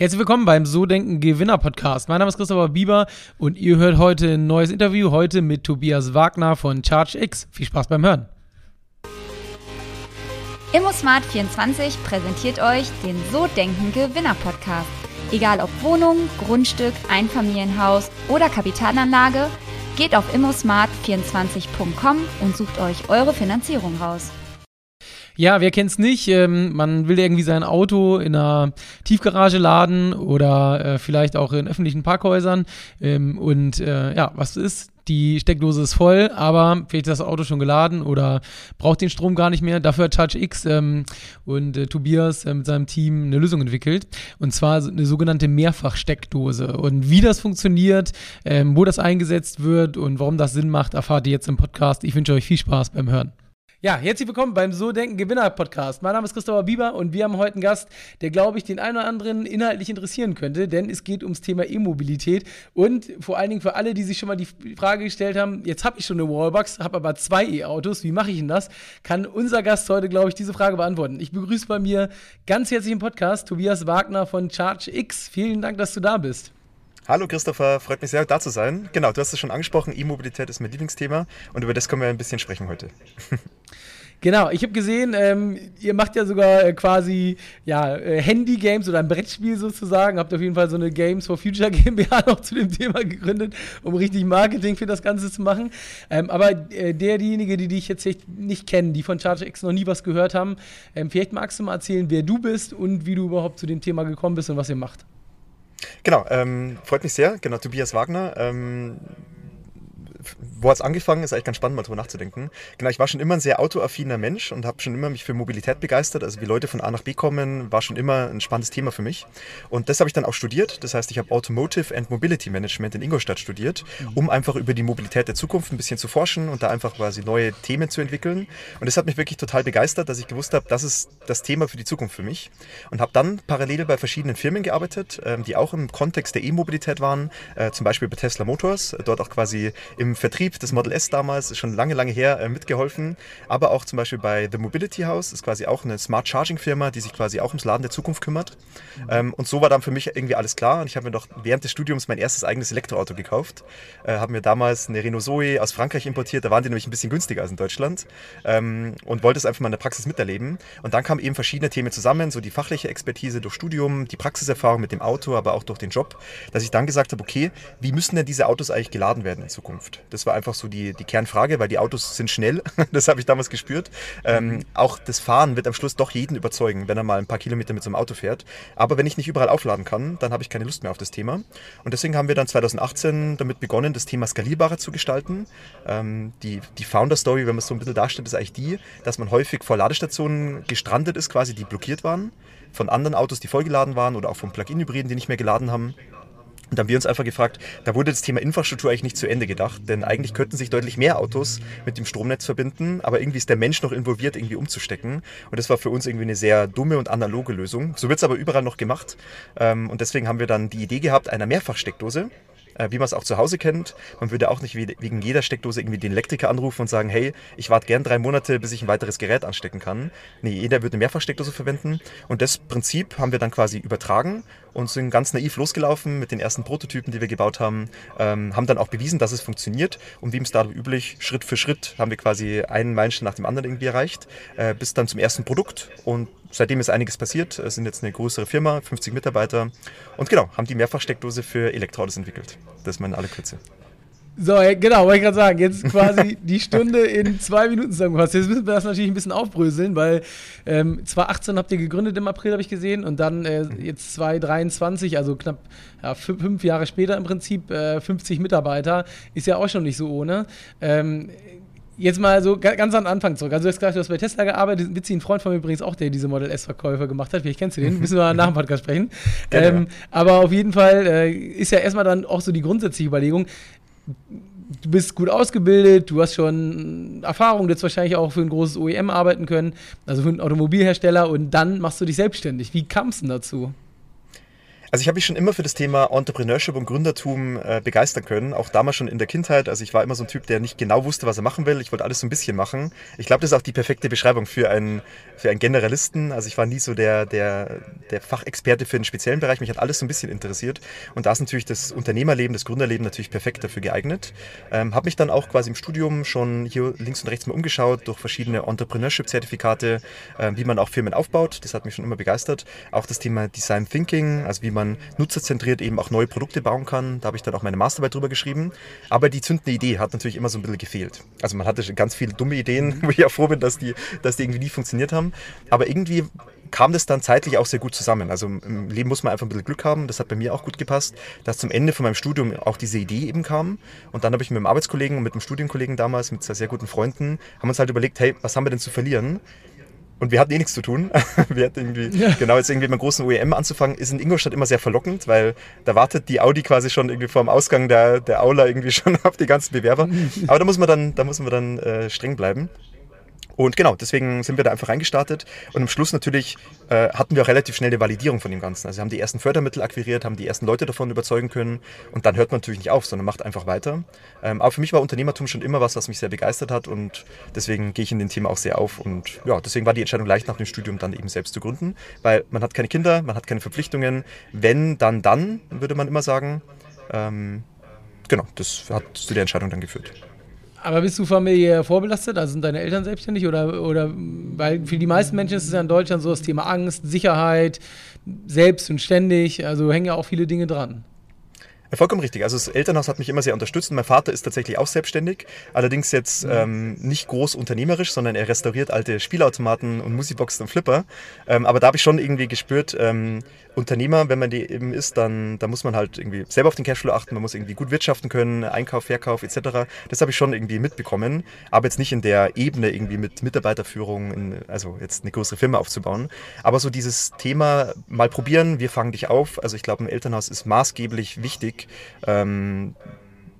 Herzlich willkommen beim So Denken Gewinner Podcast. Mein Name ist Christopher Bieber und ihr hört heute ein neues Interview, heute mit Tobias Wagner von ChargeX. Viel Spaß beim Hören. ImmoSmart24 präsentiert euch den So Denken Gewinner Podcast. Egal ob Wohnung, Grundstück, Einfamilienhaus oder Kapitalanlage, geht auf immosmart24.com und sucht euch eure Finanzierung raus. Ja, wer kennt's nicht? Ähm, man will irgendwie sein Auto in einer Tiefgarage laden oder äh, vielleicht auch in öffentlichen Parkhäusern. Ähm, und äh, ja, was ist? Die Steckdose ist voll, aber vielleicht ist das Auto schon geladen oder braucht den Strom gar nicht mehr. Dafür hat Charge X ähm, und äh, Tobias äh, mit seinem Team eine Lösung entwickelt. Und zwar eine sogenannte Mehrfachsteckdose. Und wie das funktioniert, ähm, wo das eingesetzt wird und warum das Sinn macht, erfahrt ihr jetzt im Podcast. Ich wünsche euch viel Spaß beim Hören. Ja, herzlich willkommen beim So Denken Gewinner Podcast. Mein Name ist Christopher Bieber und wir haben heute einen Gast, der, glaube ich, den einen oder anderen inhaltlich interessieren könnte, denn es geht ums Thema E-Mobilität und vor allen Dingen für alle, die sich schon mal die Frage gestellt haben, jetzt habe ich schon eine Wallbox, habe aber zwei E-Autos, wie mache ich denn das? Kann unser Gast heute, glaube ich, diese Frage beantworten. Ich begrüße bei mir ganz herzlich im Podcast Tobias Wagner von Charge X. Vielen Dank, dass du da bist. Hallo Christopher, freut mich sehr, da zu sein. Genau, du hast es schon angesprochen, E-Mobilität ist mein Lieblingsthema und über das können wir ein bisschen sprechen heute. Genau, ich habe gesehen, ähm, ihr macht ja sogar äh, quasi ja, äh, Handy-Games oder ein Brettspiel sozusagen. Habt auf jeden Fall so eine Games for Future GmbH noch zu dem Thema gegründet, um richtig Marketing für das Ganze zu machen. Ähm, aber äh, der, diejenige, die dich jetzt nicht kennen, die von Charge X noch nie was gehört haben, ähm, vielleicht magst du mal erzählen, wer du bist und wie du überhaupt zu dem Thema gekommen bist und was ihr macht. Genau, ähm, freut mich sehr. Genau, Tobias Wagner. Ähm, wo hat es angefangen? Ist eigentlich ganz spannend, mal drüber nachzudenken. Genau, ich war schon immer ein sehr autoaffiner Mensch und habe schon immer mich für Mobilität begeistert. Also wie Leute von A nach B kommen, war schon immer ein spannendes Thema für mich. Und das habe ich dann auch studiert. Das heißt, ich habe Automotive and Mobility Management in Ingolstadt studiert, um einfach über die Mobilität der Zukunft ein bisschen zu forschen und da einfach quasi neue Themen zu entwickeln. Und das hat mich wirklich total begeistert, dass ich gewusst habe, das ist das Thema für die Zukunft für mich. Und habe dann parallel bei verschiedenen Firmen gearbeitet, ähm, die auch im Kontext der E-Mobilität waren, äh, zum Beispiel bei Tesla Motors, dort auch quasi im Vertrieb des Model S damals, schon lange, lange her, äh, mitgeholfen. Aber auch zum Beispiel bei The Mobility House, ist quasi auch eine Smart Charging Firma, die sich quasi auch ums Laden der Zukunft kümmert. Mhm. und so war dann für mich irgendwie alles klar. Und ich habe mir doch während des Studiums mein erstes eigenes Elektroauto gekauft. Äh, habe mir damals eine Renault Zoe aus Frankreich importiert. Da waren die nämlich ein bisschen günstiger als in Deutschland. Ähm, und wollte es einfach mal in der Praxis miterleben. Und dann kamen eben verschiedene Themen zusammen, so die fachliche Expertise durch Studium, die Praxiserfahrung mit dem Auto, aber auch durch den Job, dass ich dann gesagt habe, okay, wie müssen denn diese Autos eigentlich geladen werden in Zukunft? Das war einfach so die, die Kernfrage, weil die Autos sind schnell. das habe ich damals gespürt. Ähm, auch das Fahren wird am Schluss doch jeden überzeugen, wenn er mal ein paar Kilometer mit so einem Auto fährt. Aber wenn ich nicht überall aufladen kann, dann habe ich keine Lust mehr auf das Thema. Und deswegen haben wir dann 2018 damit begonnen, das Thema skalierbarer zu gestalten. Ähm, die, die Founder-Story, wenn man es so ein bisschen darstellt, ist eigentlich die, dass man häufig vor Ladestationen gestrandet ist, quasi die blockiert waren von anderen Autos, die vollgeladen waren oder auch von Plug-in-Hybriden, die nicht mehr geladen haben. Und dann haben wir uns einfach gefragt, da wurde das Thema Infrastruktur eigentlich nicht zu Ende gedacht, denn eigentlich könnten sich deutlich mehr Autos mit dem Stromnetz verbinden, aber irgendwie ist der Mensch noch involviert, irgendwie umzustecken. Und das war für uns irgendwie eine sehr dumme und analoge Lösung. So wird es aber überall noch gemacht. Ähm, und deswegen haben wir dann die Idee gehabt einer Mehrfachsteckdose, wie man es auch zu Hause kennt. Man würde auch nicht wegen jeder Steckdose irgendwie den Elektriker anrufen und sagen, hey, ich warte gern drei Monate, bis ich ein weiteres Gerät anstecken kann. Nee, jeder würde eine Mehrfachsteckdose verwenden. Und das Prinzip haben wir dann quasi übertragen und sind ganz naiv losgelaufen mit den ersten Prototypen, die wir gebaut haben, ähm, haben dann auch bewiesen, dass es funktioniert und wie im Startup üblich, Schritt für Schritt haben wir quasi einen Meilenstein nach dem anderen irgendwie erreicht, äh, bis dann zum ersten Produkt und seitdem ist einiges passiert, es sind jetzt eine größere Firma, 50 Mitarbeiter und genau, haben die Mehrfachsteckdose für Elektroautos entwickelt. Das ist meine alle Kürze. So, genau, wollte ich gerade sagen, jetzt quasi die Stunde in zwei Minuten zusammengefasst. Jetzt müssen wir das natürlich ein bisschen aufbröseln, weil ähm, 2018 habt ihr gegründet im April, habe ich gesehen, und dann äh, jetzt 2023, also knapp ja, fünf Jahre später im Prinzip, äh, 50 Mitarbeiter, ist ja auch schon nicht so ohne. Ähm, Jetzt mal so ganz an den Anfang zurück. Also du hast gesagt, du hast bei Tesla gearbeitet. Ein Freund von mir übrigens auch, der diese Model S-Verkäufer gemacht hat. Vielleicht kennst du den. Müssen wir nach dem Podcast sprechen. Ähm, aber auf jeden Fall äh, ist ja erstmal dann auch so die grundsätzliche Überlegung, du bist gut ausgebildet, du hast schon Erfahrung, du hättest wahrscheinlich auch für ein großes OEM arbeiten können, also für einen Automobilhersteller und dann machst du dich selbstständig. Wie kam es denn dazu? Also ich habe mich schon immer für das Thema Entrepreneurship und Gründertum äh, begeistern können, auch damals schon in der Kindheit. Also ich war immer so ein Typ, der nicht genau wusste, was er machen will. Ich wollte alles so ein bisschen machen. Ich glaube, das ist auch die perfekte Beschreibung für einen, für einen Generalisten. Also ich war nie so der, der, der Fachexperte für einen speziellen Bereich. Mich hat alles so ein bisschen interessiert. Und da ist natürlich das Unternehmerleben, das Gründerleben natürlich perfekt dafür geeignet. Ähm, habe mich dann auch quasi im Studium schon hier links und rechts mal umgeschaut durch verschiedene Entrepreneurship-Zertifikate, äh, wie man auch Firmen aufbaut. Das hat mich schon immer begeistert. Auch das Thema Design Thinking, also wie man nutzerzentriert eben auch neue Produkte bauen kann. Da habe ich dann auch meine Masterarbeit drüber geschrieben. Aber die zündende Idee hat natürlich immer so ein bisschen gefehlt. Also man hatte ganz viele dumme Ideen, wo ich auch froh bin, dass die, dass die irgendwie nie funktioniert haben. Aber irgendwie kam das dann zeitlich auch sehr gut zusammen. Also im Leben muss man einfach ein bisschen Glück haben. Das hat bei mir auch gut gepasst, dass zum Ende von meinem Studium auch diese Idee eben kam. Und dann habe ich mit einem Arbeitskollegen und mit einem Studienkollegen damals, mit zwei sehr guten Freunden, haben uns halt überlegt, hey, was haben wir denn zu verlieren? Und wir hatten eh nichts zu tun. wir hatten irgendwie, ja. genau, jetzt irgendwie mit einem großen OEM anzufangen, ist in Ingolstadt immer sehr verlockend, weil da wartet die Audi quasi schon irgendwie vor dem Ausgang der, der Aula irgendwie schon auf die ganzen Bewerber. Aber da muss man dann, da muss man dann äh, streng bleiben. Und genau, deswegen sind wir da einfach reingestartet. Und am Schluss natürlich äh, hatten wir auch relativ schnell eine Validierung von dem Ganzen. Also wir haben die ersten Fördermittel akquiriert, haben die ersten Leute davon überzeugen können. Und dann hört man natürlich nicht auf, sondern macht einfach weiter. Ähm, aber für mich war Unternehmertum schon immer was, was mich sehr begeistert hat. Und deswegen gehe ich in dem Thema auch sehr auf. Und ja, deswegen war die Entscheidung leicht nach dem Studium dann eben selbst zu gründen. Weil man hat keine Kinder, man hat keine Verpflichtungen. Wenn, dann, dann, würde man immer sagen. Ähm, genau, das hat zu der Entscheidung dann geführt. Aber bist du familiär vorbelastet? Also sind deine Eltern selbstständig? Oder, oder weil für die meisten Menschen ist es ja in Deutschland so das Thema Angst, Sicherheit, selbst und ständig. Also hängen ja auch viele Dinge dran. Vollkommen richtig. Also das Elternhaus hat mich immer sehr unterstützt. Mein Vater ist tatsächlich auch selbstständig, allerdings jetzt mhm. ähm, nicht groß unternehmerisch, sondern er restauriert alte Spielautomaten und Musikboxen und Flipper. Ähm, aber da habe ich schon irgendwie gespürt, ähm, Unternehmer, wenn man die eben ist, dann, dann muss man halt irgendwie selber auf den Cashflow achten, man muss irgendwie gut wirtschaften können, Einkauf, Verkauf etc. Das habe ich schon irgendwie mitbekommen, aber jetzt nicht in der Ebene irgendwie mit Mitarbeiterführung, in, also jetzt eine größere Firma aufzubauen. Aber so dieses Thema mal probieren, wir fangen dich auf. Also ich glaube, ein Elternhaus ist maßgeblich wichtig. Ähm,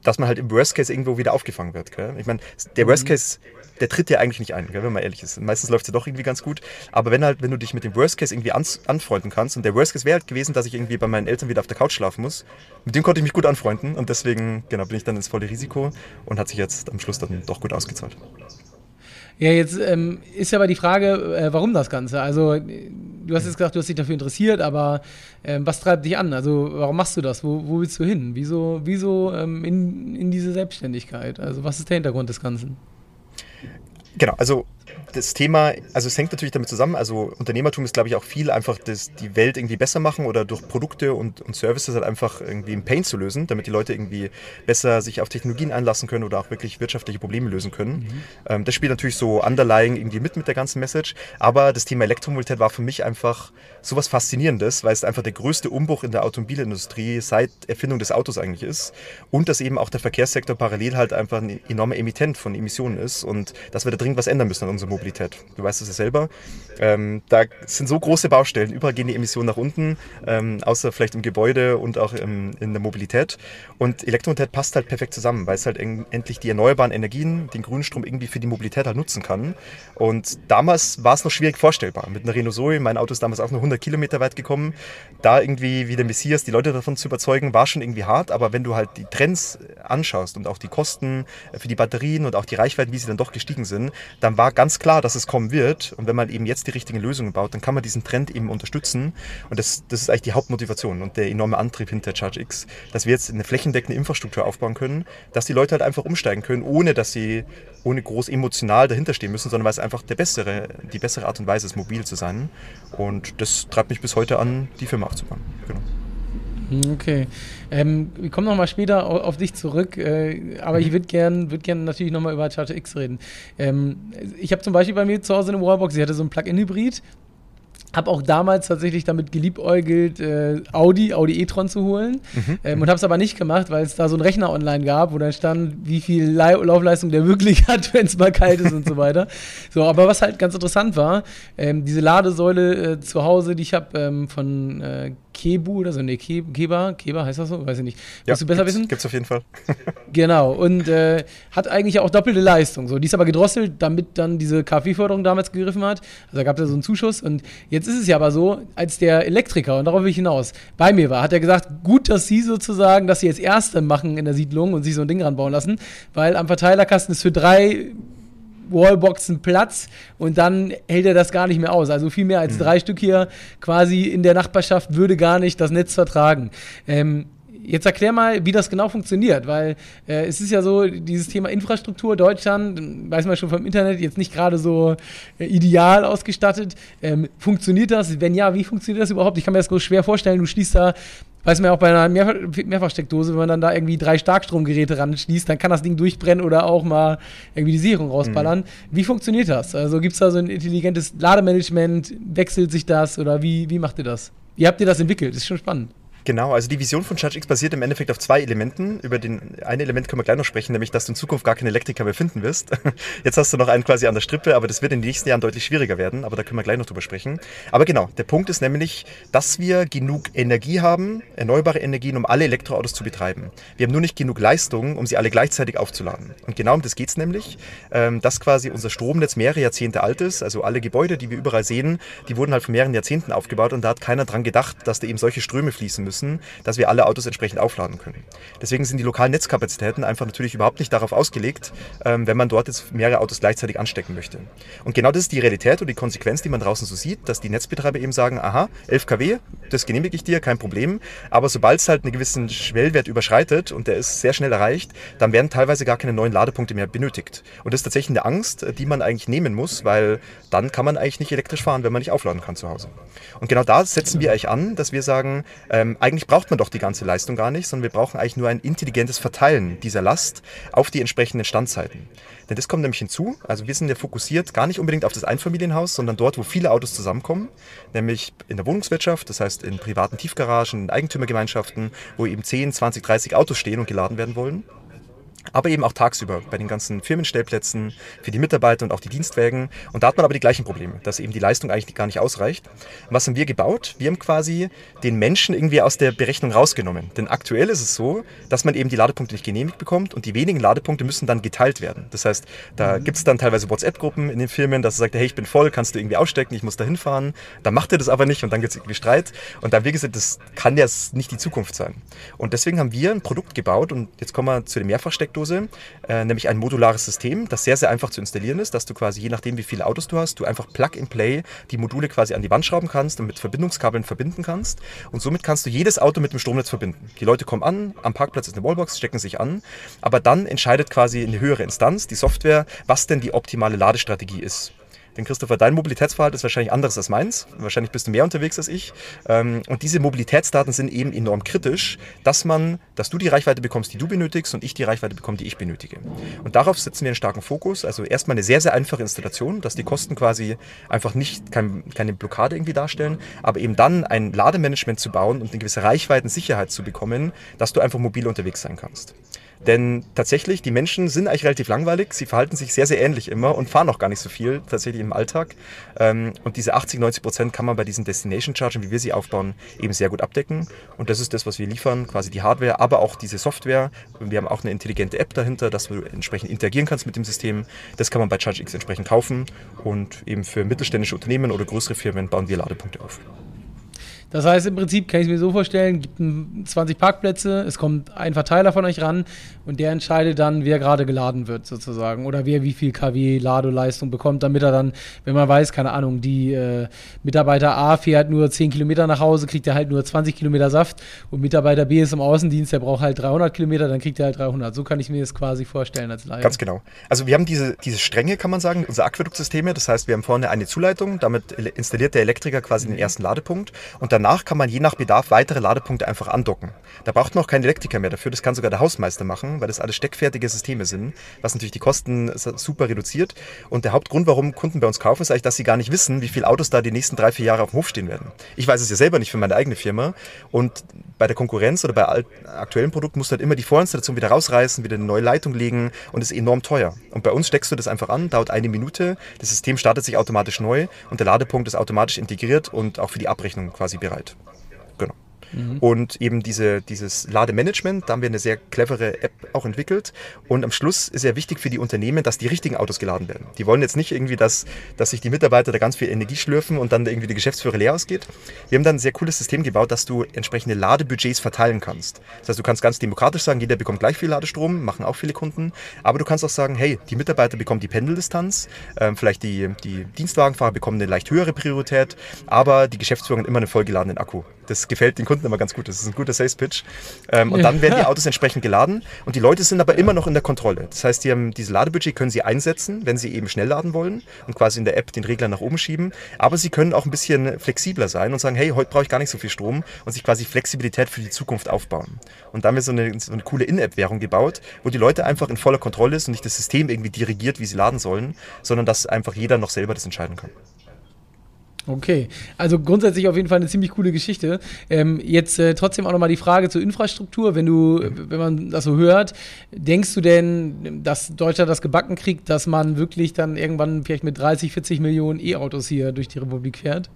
dass man halt im Worst Case irgendwo wieder aufgefangen wird. Gell? Ich meine, der Worst mhm. Case, der tritt ja eigentlich nicht ein, gell, wenn man ehrlich ist. Meistens läuft es ja doch irgendwie ganz gut. Aber wenn halt, wenn du dich mit dem Worst Case irgendwie anfreunden kannst, und der Worst Case wäre halt gewesen, dass ich irgendwie bei meinen Eltern wieder auf der Couch schlafen muss, mit dem konnte ich mich gut anfreunden und deswegen, genau, bin ich dann ins volle Risiko und hat sich jetzt am Schluss dann doch gut ausgezahlt. Ja, jetzt ähm, ist ja aber die Frage, äh, warum das Ganze? Also, du hast jetzt gesagt, du hast dich dafür interessiert, aber ähm, was treibt dich an? Also, warum machst du das? Wo, wo willst du hin? Wieso, wieso ähm, in, in diese Selbstständigkeit? Also, was ist der Hintergrund des Ganzen? Genau, also das Thema, also es hängt natürlich damit zusammen, also Unternehmertum ist, glaube ich, auch viel einfach das, die Welt irgendwie besser machen oder durch Produkte und, und Services halt einfach irgendwie einen Pain zu lösen, damit die Leute irgendwie besser sich auf Technologien einlassen können oder auch wirklich wirtschaftliche Probleme lösen können. Mhm. Ähm, das spielt natürlich so underlying irgendwie mit mit der ganzen Message, aber das Thema Elektromobilität war für mich einfach sowas Faszinierendes, weil es einfach der größte Umbruch in der Automobilindustrie seit Erfindung des Autos eigentlich ist und dass eben auch der Verkehrssektor parallel halt einfach ein enormer Emittent von Emissionen ist und dass wir da dringend was ändern müssen an unserem Mobilität. Du weißt es ja selber. Ähm, da sind so große Baustellen, überall gehen die Emissionen nach unten, ähm, außer vielleicht im Gebäude und auch im, in der Mobilität. Und Elektromobilität passt halt perfekt zusammen, weil es halt endlich die erneuerbaren Energien, den Grünstrom irgendwie für die Mobilität halt nutzen kann. Und damals war es noch schwierig vorstellbar. Mit einer Renault Zoe, mein Auto ist damals auch nur 100 Kilometer weit gekommen, da irgendwie wie der Messias die Leute davon zu überzeugen, war schon irgendwie hart. Aber wenn du halt die Trends anschaust und auch die Kosten für die Batterien und auch die Reichweiten, wie sie dann doch gestiegen sind, dann war ganz klar, dass es kommen wird. Und wenn man eben jetzt die richtigen Lösungen baut, dann kann man diesen Trend eben unterstützen. Und das, das ist eigentlich die Hauptmotivation und der enorme Antrieb hinter ChargeX, dass wir jetzt eine flächendeckende Infrastruktur aufbauen können, dass die Leute halt einfach umsteigen können, ohne dass sie ohne groß emotional dahinter stehen müssen, sondern weil es einfach der bessere, die bessere Art und Weise ist, mobil zu sein. Und das treibt mich bis heute an, die Firma aufzubauen. Genau. Hm, okay. Ähm, wir kommen nochmal später auf, dich zurück, äh, aber mhm. ich würde gerne würd gern natürlich nochmal über Charger X reden. Ähm, ich habe zum Beispiel bei mir zu Hause eine Wallbox, ich hatte so ein Plug-in-Hybrid, habe auch damals tatsächlich damit geliebäugelt, äh, Audi, Audi e-tron zu holen. Mhm. Ähm, und habe es aber nicht gemacht, weil es da so einen Rechner online gab, wo dann stand, wie viel Laufleistung der wirklich hat, wenn es mal kalt ist und so weiter. So, aber was halt ganz interessant war, ähm, diese Ladesäule äh, zu Hause, die ich habe ähm, von äh, Kebu oder so, ne, Ke Keba, Keba heißt das so? Weiß ich nicht. Ja, du besser gibt's, wissen? Gibt's auf jeden Fall. Genau, und äh, hat eigentlich auch doppelte Leistung. So. Die ist aber gedrosselt, damit dann diese KfW-Förderung damals gegriffen hat. Also da gab es ja so einen Zuschuss. Und jetzt ist es ja aber so, als der Elektriker, und darauf will ich hinaus, bei mir war, hat er gesagt, gut, dass Sie sozusagen, dass Sie jetzt Erste machen in der Siedlung und sich so ein Ding ranbauen lassen, weil am Verteilerkasten ist für drei Wallboxen Platz und dann hält er das gar nicht mehr aus. Also viel mehr als drei Stück hier quasi in der Nachbarschaft würde gar nicht das Netz vertragen. Ähm, Jetzt erklär mal, wie das genau funktioniert, weil äh, es ist ja so, dieses Thema Infrastruktur Deutschland, weiß man schon vom Internet, jetzt nicht gerade so äh, ideal ausgestattet. Ähm, funktioniert das? Wenn ja, wie funktioniert das überhaupt? Ich kann mir das so schwer vorstellen, du schließt da, weiß man ja auch bei einer Mehrfach Mehrfachsteckdose, wenn man dann da irgendwie drei Starkstromgeräte ranschließt, dann kann das Ding durchbrennen oder auch mal irgendwie die Sicherung rausballern. Wie funktioniert das? Also gibt es da so ein intelligentes Lademanagement? Wechselt sich das oder wie, wie macht ihr das? Wie habt ihr das entwickelt? Das ist schon spannend. Genau, also die Vision von ChargeX basiert im Endeffekt auf zwei Elementen. Über den ein Element können wir gleich noch sprechen, nämlich dass du in Zukunft gar keinen Elektriker mehr finden wirst. Jetzt hast du noch einen quasi an der Strippe, aber das wird in den nächsten Jahren deutlich schwieriger werden, aber da können wir gleich noch drüber sprechen. Aber genau, der Punkt ist nämlich, dass wir genug Energie haben, erneuerbare Energien, um alle Elektroautos zu betreiben. Wir haben nur nicht genug Leistung, um sie alle gleichzeitig aufzuladen. Und genau um das geht es nämlich, ähm, dass quasi unser Stromnetz mehrere Jahrzehnte alt ist, also alle Gebäude, die wir überall sehen, die wurden halt vor mehreren Jahrzehnten aufgebaut und da hat keiner dran gedacht, dass da eben solche Ströme fließen müssen müssen, dass wir alle Autos entsprechend aufladen können. Deswegen sind die lokalen Netzkapazitäten einfach natürlich überhaupt nicht darauf ausgelegt, ähm, wenn man dort jetzt mehrere Autos gleichzeitig anstecken möchte. Und genau das ist die Realität und die Konsequenz, die man draußen so sieht, dass die Netzbetreiber eben sagen, aha, 11 kW, das genehmige ich dir, kein Problem. Aber sobald es halt einen gewissen Schwellwert überschreitet und der ist sehr schnell erreicht, dann werden teilweise gar keine neuen Ladepunkte mehr benötigt. Und das ist tatsächlich eine Angst, die man eigentlich nehmen muss, weil dann kann man eigentlich nicht elektrisch fahren, wenn man nicht aufladen kann zu Hause. Und genau da setzen wir eigentlich an, dass wir sagen, ähm, eigentlich braucht man doch die ganze Leistung gar nicht, sondern wir brauchen eigentlich nur ein intelligentes Verteilen dieser Last auf die entsprechenden Standzeiten. Denn das kommt nämlich hinzu. Also wir sind ja fokussiert gar nicht unbedingt auf das Einfamilienhaus, sondern dort, wo viele Autos zusammenkommen, nämlich in der Wohnungswirtschaft, das heißt in privaten Tiefgaragen, in Eigentümergemeinschaften, wo eben 10, 20, 30 Autos stehen und geladen werden wollen aber eben auch tagsüber bei den ganzen Firmenstellplätzen für die Mitarbeiter und auch die Dienstwägen. Und da hat man aber die gleichen Probleme, dass eben die Leistung eigentlich gar nicht ausreicht. Was haben wir gebaut? Wir haben quasi den Menschen irgendwie aus der Berechnung rausgenommen. Denn aktuell ist es so, dass man eben die Ladepunkte nicht genehmigt bekommt und die wenigen Ladepunkte müssen dann geteilt werden. Das heißt, da gibt es dann teilweise WhatsApp-Gruppen in den Firmen, dass er sagt, hey, ich bin voll, kannst du irgendwie ausstecken, ich muss da hinfahren. Dann macht er das aber nicht und dann gibt es irgendwie Streit. Und da haben wir gesagt, das kann ja nicht die Zukunft sein. Und deswegen haben wir ein Produkt gebaut und jetzt kommen wir zu den Mehrfachsteckdosen Steckdose, äh, nämlich ein modulares System, das sehr, sehr einfach zu installieren ist, dass du quasi, je nachdem wie viele Autos du hast, du einfach Plug-and-Play die Module quasi an die Wand schrauben kannst und mit Verbindungskabeln verbinden kannst. Und somit kannst du jedes Auto mit dem Stromnetz verbinden. Die Leute kommen an, am Parkplatz ist eine Wallbox, stecken sich an, aber dann entscheidet quasi eine höhere Instanz, die Software, was denn die optimale Ladestrategie ist. Denn Christopher, dein Mobilitätsverhalten ist wahrscheinlich anderes als meins. Wahrscheinlich bist du mehr unterwegs als ich. Ähm, und diese Mobilitätsdaten sind eben enorm kritisch, dass man, dass du die Reichweite bekommst, die du benötigst und ich die Reichweite bekomme, die ich benötige. Und darauf setzen wir einen starken Fokus. Also erstmal eine sehr, sehr einfache Installation, dass die Kosten quasi einfach nicht kein, keine Blockade irgendwie darstellen, aber eben dann ein Lademanagement zu bauen und eine gewisse Reichweitensicherheit zu bekommen, dass du einfach mobil unterwegs sein kannst. Denn tatsächlich, die Menschen sind eigentlich relativ langweilig. Sie verhalten sich sehr, sehr ähnlich immer und fahren auch gar nicht so viel tatsächlich im Alltag. Ähm, und diese 80, 90 Prozent kann man bei diesen Destination Chargern, wie wir sie aufbauen, eben sehr gut abdecken. Und das ist das, was wir liefern, quasi die Hardware, aber auch diese Software. Wir haben auch eine intelligente App dahinter, dass du entsprechend interagieren kannst mit dem System. Das kann man bei ChargeX entsprechend kaufen. Und eben für mittelständische Unternehmen oder größere Firmen bauen wir Ladepunkte auf. Das heißt, im Prinzip kann ich es mir so vorstellen, gibt 20 Parkplätze, es kommt ein Verteiler von euch ran und der entscheidet dann, wer gerade geladen wird sozusagen oder wer wie viel kW Ladeleistung bekommt, damit er dann, wenn man weiß, keine Ahnung, die äh, Mitarbeiter A fährt nur 10 Kilometer nach Hause, kriegt er halt nur 20 Kilometer Saft und Mitarbeiter B ist im Außendienst, der braucht halt 300 Kilometer, dann kriegt er halt 300. So kann ich mir das quasi vorstellen als Laie. Ganz genau. Also wir haben diese, diese Stränge, kann man sagen, unsere Aquäduktsysteme, das heißt, wir haben vorne eine Zuleitung, damit installiert der Elektriker quasi den ersten Ladepunkt und dann danach kann man je nach Bedarf weitere Ladepunkte einfach andocken. Da braucht man auch keinen Elektriker mehr dafür, das kann sogar der Hausmeister machen, weil das alles steckfertige Systeme sind, was natürlich die Kosten super reduziert. Und der Hauptgrund, warum Kunden bei uns kaufen, ist eigentlich, dass sie gar nicht wissen, wie viele Autos da die nächsten drei, vier Jahre auf dem Hof stehen werden. Ich weiß es ja selber nicht für meine eigene Firma. Und bei der Konkurrenz oder bei aktuellen Produkten musst du halt immer die Vorinstallation wieder rausreißen, wieder eine neue Leitung legen und ist enorm teuer. Und bei uns steckst du das einfach an, dauert eine Minute, das System startet sich automatisch neu und der Ladepunkt ist automatisch integriert und auch für die Abrechnung quasi bereit. Genau. Mhm. Und eben diese, dieses Lademanagement, da haben wir eine sehr clevere App auch entwickelt. Und am Schluss ist ja wichtig für die Unternehmen, dass die richtigen Autos geladen werden. Die wollen jetzt nicht irgendwie, dass, dass sich die Mitarbeiter da ganz viel Energie schlürfen und dann irgendwie die Geschäftsführer leer ausgeht. Wir haben dann ein sehr cooles System gebaut, dass du entsprechende Ladebudgets verteilen kannst. Das heißt, du kannst ganz demokratisch sagen, jeder bekommt gleich viel Ladestrom, machen auch viele Kunden. Aber du kannst auch sagen, hey, die Mitarbeiter bekommen die Pendeldistanz, äh, vielleicht die, die Dienstwagenfahrer bekommen eine leicht höhere Priorität, aber die Geschäftsführer haben immer einen vollgeladenen Akku. Das gefällt den Kunden immer ganz gut. Das ist ein guter Sales Pitch. Ähm, und dann werden die Autos entsprechend geladen und die Leute sind aber immer noch in der Kontrolle. Das heißt, die haben diese Ladebudget können sie einsetzen, wenn sie eben schnell laden wollen und quasi in der App den Regler nach oben schieben. Aber sie können auch ein bisschen flexibler sein und sagen, hey, heute brauche ich gar nicht so viel Strom und sich quasi Flexibilität für die Zukunft aufbauen. Und da haben wir so eine, so eine coole In-App-Währung gebaut, wo die Leute einfach in voller Kontrolle ist und nicht das System irgendwie dirigiert, wie sie laden sollen, sondern dass einfach jeder noch selber das entscheiden kann. Okay, also grundsätzlich auf jeden Fall eine ziemlich coole Geschichte. Ähm, jetzt äh, trotzdem auch nochmal die Frage zur Infrastruktur. Wenn du, wenn man das so hört, denkst du denn, dass Deutschland das gebacken kriegt, dass man wirklich dann irgendwann vielleicht mit 30, 40 Millionen E-Autos hier durch die Republik fährt?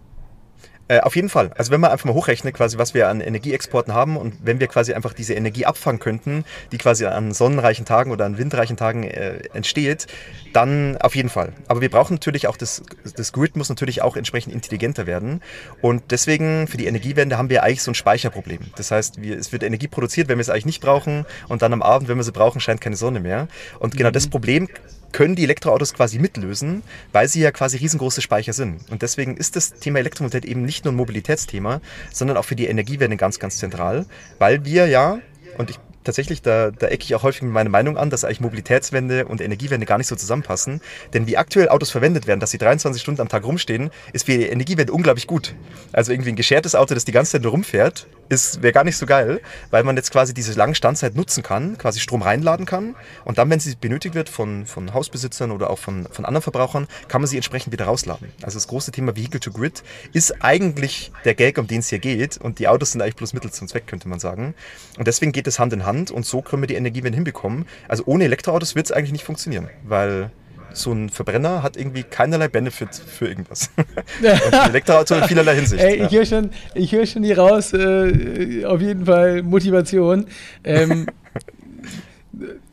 Äh, auf jeden Fall. Also wenn man einfach mal hochrechnet, quasi was wir an Energieexporten haben und wenn wir quasi einfach diese Energie abfangen könnten, die quasi an sonnenreichen Tagen oder an windreichen Tagen äh, entsteht, dann auf jeden Fall. Aber wir brauchen natürlich auch das, das Grid muss natürlich auch entsprechend intelligenter werden und deswegen für die Energiewende haben wir eigentlich so ein Speicherproblem. Das heißt, wir, es wird Energie produziert, wenn wir es eigentlich nicht brauchen und dann am Abend, wenn wir sie brauchen, scheint keine Sonne mehr. Und genau mhm. das Problem können die Elektroautos quasi mitlösen, weil sie ja quasi riesengroße Speicher sind. Und deswegen ist das Thema Elektromobilität eben nicht nur ein Mobilitätsthema, sondern auch für die Energiewende ganz, ganz zentral, weil wir ja, und ich tatsächlich, da, da ecke ich auch häufig mit meiner Meinung an, dass eigentlich Mobilitätswende und Energiewende gar nicht so zusammenpassen. Denn wie aktuell Autos verwendet werden, dass sie 23 Stunden am Tag rumstehen, ist für die Energiewende unglaublich gut. Also irgendwie ein geschertes Auto, das die ganze Zeit nur rumfährt, wäre gar nicht so geil, weil man jetzt quasi diese lange Standzeit nutzen kann, quasi Strom reinladen kann und dann, wenn sie benötigt wird von, von Hausbesitzern oder auch von, von anderen Verbrauchern, kann man sie entsprechend wieder rausladen. Also das große Thema Vehicle to Grid ist eigentlich der Gag, um den es hier geht und die Autos sind eigentlich bloß Mittel zum Zweck, könnte man sagen. Und deswegen geht es Hand in Hand und so können wir die Energiewende hinbekommen. Also ohne Elektroautos wird es eigentlich nicht funktionieren, weil so ein Verbrenner hat irgendwie keinerlei Benefit für irgendwas. ein Elektroauto in vielerlei Hinsicht. Ey, ich höre schon, hör schon hier raus, äh, auf jeden Fall Motivation. Ähm,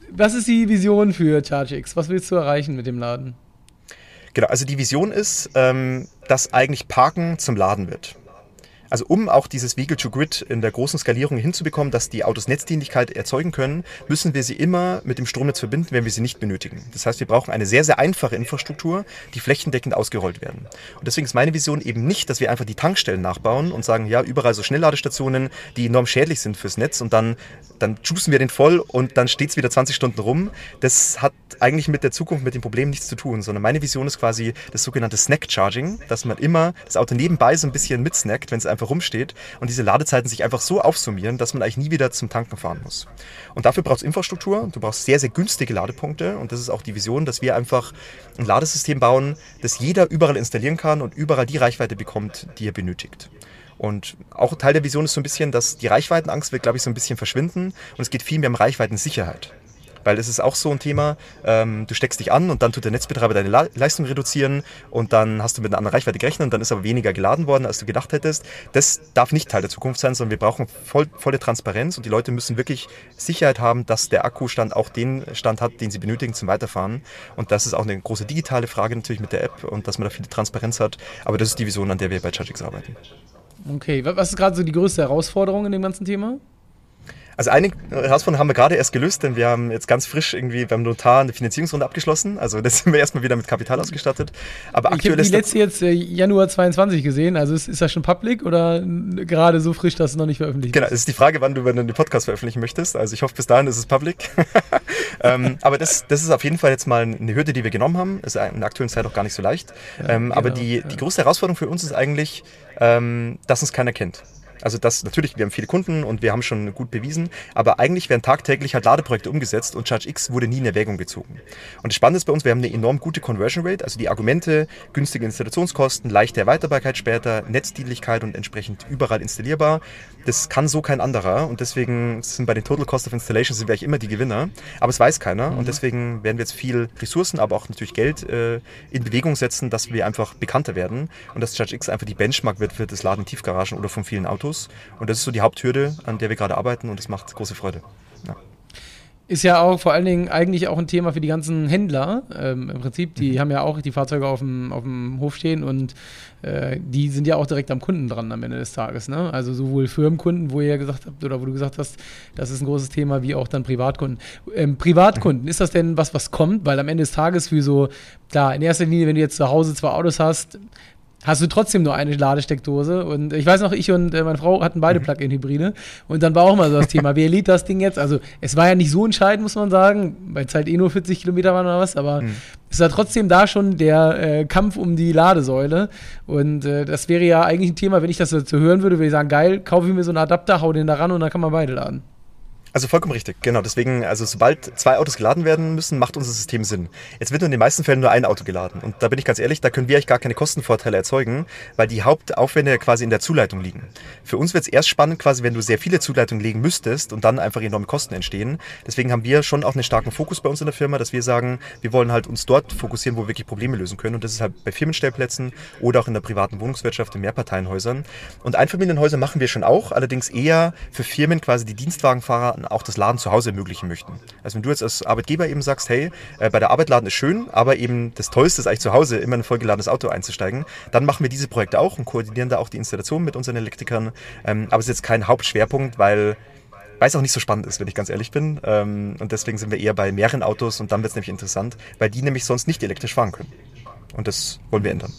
was ist die Vision für ChargeX? Was willst du erreichen mit dem Laden? Genau, also die Vision ist, ähm, dass eigentlich Parken zum Laden wird. Also um auch dieses Vehicle-to-Grid in der großen Skalierung hinzubekommen, dass die Autos Netzdienlichkeit erzeugen können, müssen wir sie immer mit dem Stromnetz verbinden, wenn wir sie nicht benötigen. Das heißt, wir brauchen eine sehr, sehr einfache Infrastruktur, die flächendeckend ausgerollt werden. Und deswegen ist meine Vision eben nicht, dass wir einfach die Tankstellen nachbauen und sagen, ja, überall so Schnellladestationen, die enorm schädlich sind fürs Netz und dann, dann juicen wir den voll und dann steht es wieder 20 Stunden rum. Das hat eigentlich mit der Zukunft, mit dem Problem nichts zu tun, sondern meine Vision ist quasi das sogenannte Snack-Charging, dass man immer das Auto nebenbei so ein bisschen mitsnackt, wenn es einfach einfach rumsteht und diese Ladezeiten sich einfach so aufsummieren, dass man eigentlich nie wieder zum Tanken fahren muss. Und dafür braucht es Infrastruktur, du brauchst sehr, sehr günstige Ladepunkte und das ist auch die Vision, dass wir einfach ein Ladesystem bauen, das jeder überall installieren kann und überall die Reichweite bekommt, die er benötigt. Und auch Teil der Vision ist so ein bisschen, dass die Reichweitenangst wird, glaube ich, so ein bisschen verschwinden und es geht viel mehr um Reichweitensicherheit. Weil es ist auch so ein Thema, ähm, du steckst dich an und dann tut der Netzbetreiber deine La Leistung reduzieren und dann hast du mit einer anderen Reichweite gerechnet und dann ist aber weniger geladen worden, als du gedacht hättest. Das darf nicht Teil der Zukunft sein, sondern wir brauchen voll, volle Transparenz und die Leute müssen wirklich Sicherheit haben, dass der Akkustand auch den Stand hat, den sie benötigen zum Weiterfahren. Und das ist auch eine große digitale Frage natürlich mit der App und dass man da viel Transparenz hat. Aber das ist die Vision, an der wir bei Chargix arbeiten. Okay, was ist gerade so die größte Herausforderung in dem ganzen Thema? Also eine Herausforderung haben wir gerade erst gelöst, denn wir haben jetzt ganz frisch irgendwie beim Notar eine Finanzierungsrunde abgeschlossen. Also das sind wir erstmal wieder mit Kapital ausgestattet. Aber ich habe die letzte jetzt äh, Januar 22 gesehen. Also ist, ist das schon public oder gerade so frisch, dass es noch nicht veröffentlicht genau, ist? Genau, es ist die Frage, wann du den Podcast veröffentlichen möchtest. Also ich hoffe, bis dahin ist es public. ähm, aber das, das ist auf jeden Fall jetzt mal eine Hürde, die wir genommen haben. Ist in der aktuellen Zeit auch gar nicht so leicht. Ja, ähm, genau, aber die, die größte Herausforderung für uns ist eigentlich, ähm, dass uns keiner kennt. Also das natürlich, wir haben viele Kunden und wir haben schon gut bewiesen, aber eigentlich werden tagtäglich halt Ladeprojekte umgesetzt und ChargeX wurde nie in Erwägung gezogen. Und das Spannende ist bei uns, wir haben eine enorm gute Conversion Rate, also die Argumente, günstige Installationskosten, leichte Erweiterbarkeit später, Netzdienlichkeit und entsprechend überall installierbar. Das kann so kein anderer und deswegen sind bei den Total Cost of Installation sind wir eigentlich immer die Gewinner, aber es weiß keiner mhm. und deswegen werden wir jetzt viel Ressourcen, aber auch natürlich Geld äh, in Bewegung setzen, dass wir einfach bekannter werden und dass ChargeX einfach die Benchmark wird für das Laden Tiefgaragen oder von vielen Autos. Elektroautos. Und das ist so die Haupthürde, an der wir gerade arbeiten und das macht große Freude. Ja ist ja auch vor allen Dingen eigentlich auch ein Thema für die ganzen Händler. Ähm, Im Prinzip, die mhm. haben ja auch die Fahrzeuge auf dem, auf dem Hof stehen und äh, die sind ja auch direkt am Kunden dran am Ende des Tages. Ne? Also sowohl Firmenkunden, wo ihr ja gesagt habt, oder wo du gesagt hast, das ist ein großes Thema, wie auch dann Privatkunden. Ähm, Privatkunden, mhm. ist das denn was, was kommt? Weil am Ende des Tages für so, klar, in erster Linie, wenn du jetzt zu Hause zwei Autos hast, hast du trotzdem nur eine Ladesteckdose. Und ich weiß noch, ich und äh, meine Frau hatten beide mhm. Plug-in-Hybride. Und dann war auch mal so das Thema, wer lädt das Ding jetzt? Also es war ja nicht so entscheidend, muss man sagen, weil es halt eh nur 40 Kilometer waren oder was, aber mhm. es war trotzdem da schon der äh, Kampf um die Ladesäule. Und äh, das wäre ja eigentlich ein Thema, wenn ich das dazu hören würde, würde ich sagen, geil, kaufe ich mir so einen Adapter, hau den da ran und dann kann man beide laden. Also vollkommen richtig, genau. Deswegen, also sobald zwei Autos geladen werden müssen, macht unser System Sinn. Jetzt wird nur in den meisten Fällen nur ein Auto geladen. Und da bin ich ganz ehrlich, da können wir eigentlich gar keine Kostenvorteile erzeugen, weil die Hauptaufwände quasi in der Zuleitung liegen. Für uns wird es erst spannend, quasi, wenn du sehr viele Zuleitungen legen müsstest und dann einfach enorme Kosten entstehen. Deswegen haben wir schon auch einen starken Fokus bei uns in der Firma, dass wir sagen, wir wollen halt uns dort fokussieren, wo wir wirklich Probleme lösen können. Und das ist halt bei Firmenstellplätzen oder auch in der privaten Wohnungswirtschaft in Mehrparteienhäusern. Und Einfamilienhäuser machen wir schon auch, allerdings eher für Firmen quasi die Dienstwagenfahrer auch das Laden zu Hause ermöglichen möchten. Also wenn du jetzt als Arbeitgeber eben sagst, hey, äh, bei der Arbeit laden ist schön, aber eben das Tollste ist eigentlich zu Hause immer in ein vollgeladenes Auto einzusteigen, dann machen wir diese Projekte auch und koordinieren da auch die Installation mit unseren Elektrikern. Ähm, aber es ist jetzt kein Hauptschwerpunkt, weil weil es auch nicht so spannend ist, wenn ich ganz ehrlich bin. Ähm, und deswegen sind wir eher bei mehreren Autos und dann wird es nämlich interessant, weil die nämlich sonst nicht elektrisch fahren können. Und das wollen wir ändern.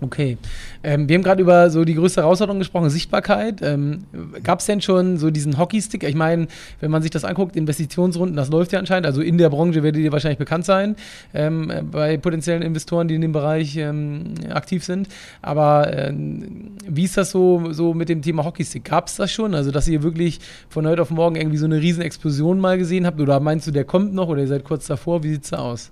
Okay. Ähm, wir haben gerade über so die größte Herausforderung gesprochen, Sichtbarkeit. Ähm, Gab es denn schon so diesen Hockeystick? Ich meine, wenn man sich das anguckt, Investitionsrunden, das läuft ja anscheinend. Also in der Branche werdet ihr wahrscheinlich bekannt sein, ähm, bei potenziellen Investoren, die in dem Bereich ähm, aktiv sind. Aber ähm, wie ist das so, so mit dem Thema Hockeystick? Gab es das schon? Also, dass ihr wirklich von heute auf morgen irgendwie so eine riesen Explosion mal gesehen habt? Oder meinst du, der kommt noch oder ihr seid kurz davor? Wie sieht es da aus?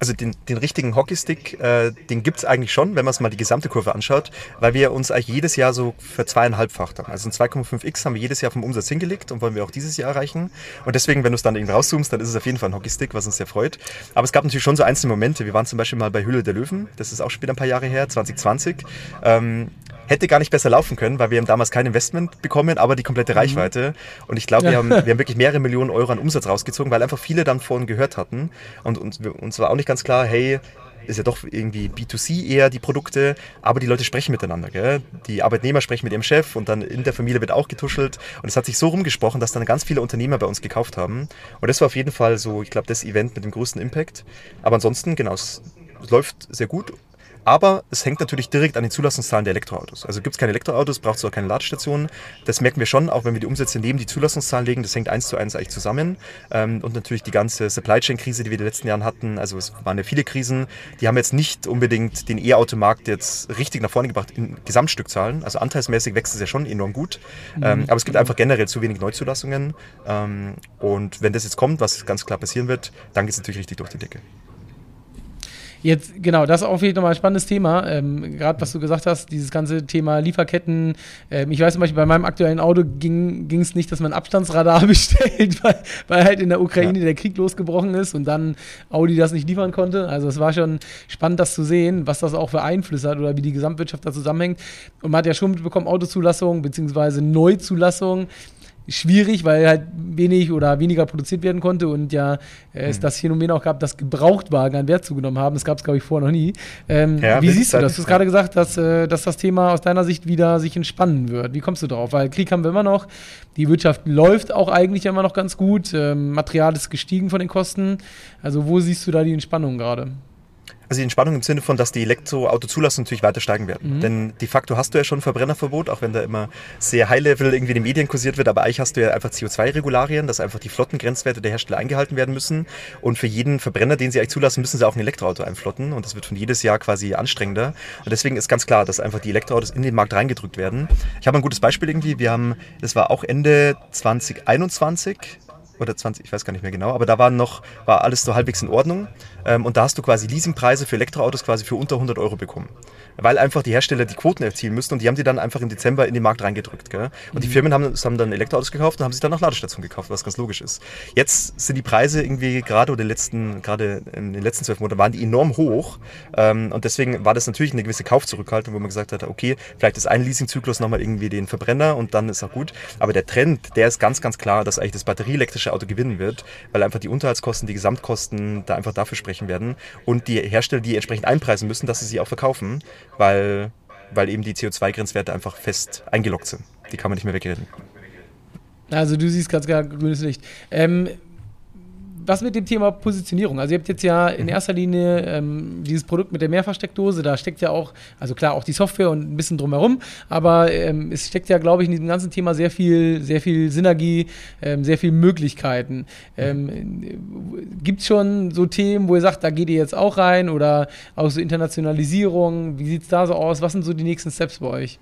Also den, den richtigen Hockeystick, äh, den gibt es eigentlich schon, wenn man es mal die gesamte Kurve anschaut, weil wir uns eigentlich jedes Jahr so für zweieinhalbfacht haben. Also ein 2,5x haben wir jedes Jahr vom Umsatz hingelegt und wollen wir auch dieses Jahr erreichen. Und deswegen, wenn du es dann irgendwie rauszoomst, dann ist es auf jeden Fall ein Hockeystick, was uns sehr freut. Aber es gab natürlich schon so einzelne Momente. Wir waren zum Beispiel mal bei Hülle der Löwen, das ist auch schon wieder ein paar Jahre her, 2020. Ähm, hätte gar nicht besser laufen können, weil wir haben damals kein Investment bekommen, aber die komplette mhm. Reichweite. Und ich glaube, wir, haben, wir haben wirklich mehrere Millionen Euro an Umsatz rausgezogen, weil einfach viele dann vorhin gehört hatten. Und uns, uns war auch nicht ganz klar, hey, ist ja doch irgendwie B2C eher die Produkte, aber die Leute sprechen miteinander. Gell? Die Arbeitnehmer sprechen mit ihrem Chef und dann in der Familie wird auch getuschelt. Und es hat sich so rumgesprochen, dass dann ganz viele Unternehmer bei uns gekauft haben. Und das war auf jeden Fall so, ich glaube, das Event mit dem größten Impact. Aber ansonsten, genau, es läuft sehr gut aber es hängt natürlich direkt an den Zulassungszahlen der Elektroautos. Also gibt es keine Elektroautos, braucht es auch keine Ladestationen. Das merken wir schon, auch wenn wir die Umsätze neben die Zulassungszahlen legen. Das hängt eins zu eins eigentlich zusammen. Ähm, und natürlich die ganze Supply Chain Krise, die wir in den letzten Jahren hatten. Also es waren ja viele Krisen. Die haben jetzt nicht unbedingt den E-Automarkt jetzt richtig nach vorne gebracht in Gesamtstückzahlen. Also anteilsmäßig wächst es ja schon enorm gut. Mhm. Ähm, aber es gibt einfach generell zu wenig Neuzulassungen. Ähm, und wenn das jetzt kommt, was ganz klar passieren wird, dann geht es natürlich richtig durch die Decke. Jetzt, genau, das ist auch vielleicht nochmal ein spannendes Thema. Ähm, Gerade was du gesagt hast, dieses ganze Thema Lieferketten. Ähm, ich weiß zum Beispiel, bei meinem aktuellen Auto ging es nicht, dass man Abstandsradar bestellt, weil, weil halt in der Ukraine ja. der Krieg losgebrochen ist und dann Audi das nicht liefern konnte. Also es war schon spannend, das zu sehen, was das auch für Einflüsse hat oder wie die Gesamtwirtschaft da zusammenhängt. Und man hat ja schon mitbekommen, Autozulassung bzw. Neuzulassung schwierig, weil halt wenig oder weniger produziert werden konnte und ja äh, es hm. das Phänomen auch gab, dass Gebrauchtwagen an Wert zugenommen haben. Das gab es, glaube ich, vorher noch nie. Ähm, ja, wie siehst du das? Du hast gerade gesagt, dass, äh, dass das Thema aus deiner Sicht wieder sich entspannen wird. Wie kommst du darauf? Weil Krieg haben wir immer noch, die Wirtschaft läuft auch eigentlich immer noch ganz gut, ähm, Material ist gestiegen von den Kosten. Also wo siehst du da die Entspannung gerade? Also die Entspannung im Sinne von, dass die Elektroautozulassungen natürlich weiter steigen werden. Mhm. Denn de facto hast du ja schon Verbrennerverbot, auch wenn da immer sehr high-level irgendwie in den Medien kursiert wird, aber eigentlich hast du ja einfach CO2-Regularien, dass einfach die Flottengrenzwerte der Hersteller eingehalten werden müssen. Und für jeden Verbrenner, den sie eigentlich zulassen, müssen sie auch ein Elektroauto einflotten. Und das wird von jedes Jahr quasi anstrengender. Und deswegen ist ganz klar, dass einfach die Elektroautos in den Markt reingedrückt werden. Ich habe ein gutes Beispiel irgendwie. Wir haben, das war auch Ende 2021, oder 20, ich weiß gar nicht mehr genau, aber da war noch, war alles so halbwegs in Ordnung. Ähm, und da hast du quasi Leasingpreise für Elektroautos quasi für unter 100 Euro bekommen. Weil einfach die Hersteller die Quoten erzielen müssten und die haben die dann einfach im Dezember in den Markt reingedrückt. Gell? Und mhm. die Firmen haben, haben dann Elektroautos gekauft und haben sich dann nach Ladestationen gekauft, was ganz logisch ist. Jetzt sind die Preise irgendwie gerade oder letzten, gerade in den letzten zwölf Monaten waren die enorm hoch. Ähm, und deswegen war das natürlich eine gewisse Kaufzurückhaltung, wo man gesagt hat, okay, vielleicht ist ein Leasingzyklus nochmal irgendwie den Verbrenner und dann ist auch gut. Aber der Trend, der ist ganz, ganz klar, dass eigentlich das batterieelektrische Auto gewinnen wird, weil einfach die Unterhaltskosten, die Gesamtkosten da einfach dafür sprechen werden und die Hersteller, die entsprechend einpreisen müssen, dass sie sie auch verkaufen, weil, weil eben die CO2-Grenzwerte einfach fest eingeloggt sind. Die kann man nicht mehr wegreden. Also du siehst ganz klar grünes Licht. Ähm, was mit dem Thema Positionierung? Also ihr habt jetzt ja in mhm. erster Linie ähm, dieses Produkt mit der Mehrfachsteckdose, da steckt ja auch, also klar auch die Software und ein bisschen drumherum, aber ähm, es steckt ja, glaube ich, in diesem ganzen Thema sehr viel, sehr viel Synergie, ähm, sehr viel Möglichkeiten. Ähm, Gibt es schon so Themen, wo ihr sagt, da geht ihr jetzt auch rein oder auch so Internationalisierung? Wie sieht es da so aus? Was sind so die nächsten Steps bei euch?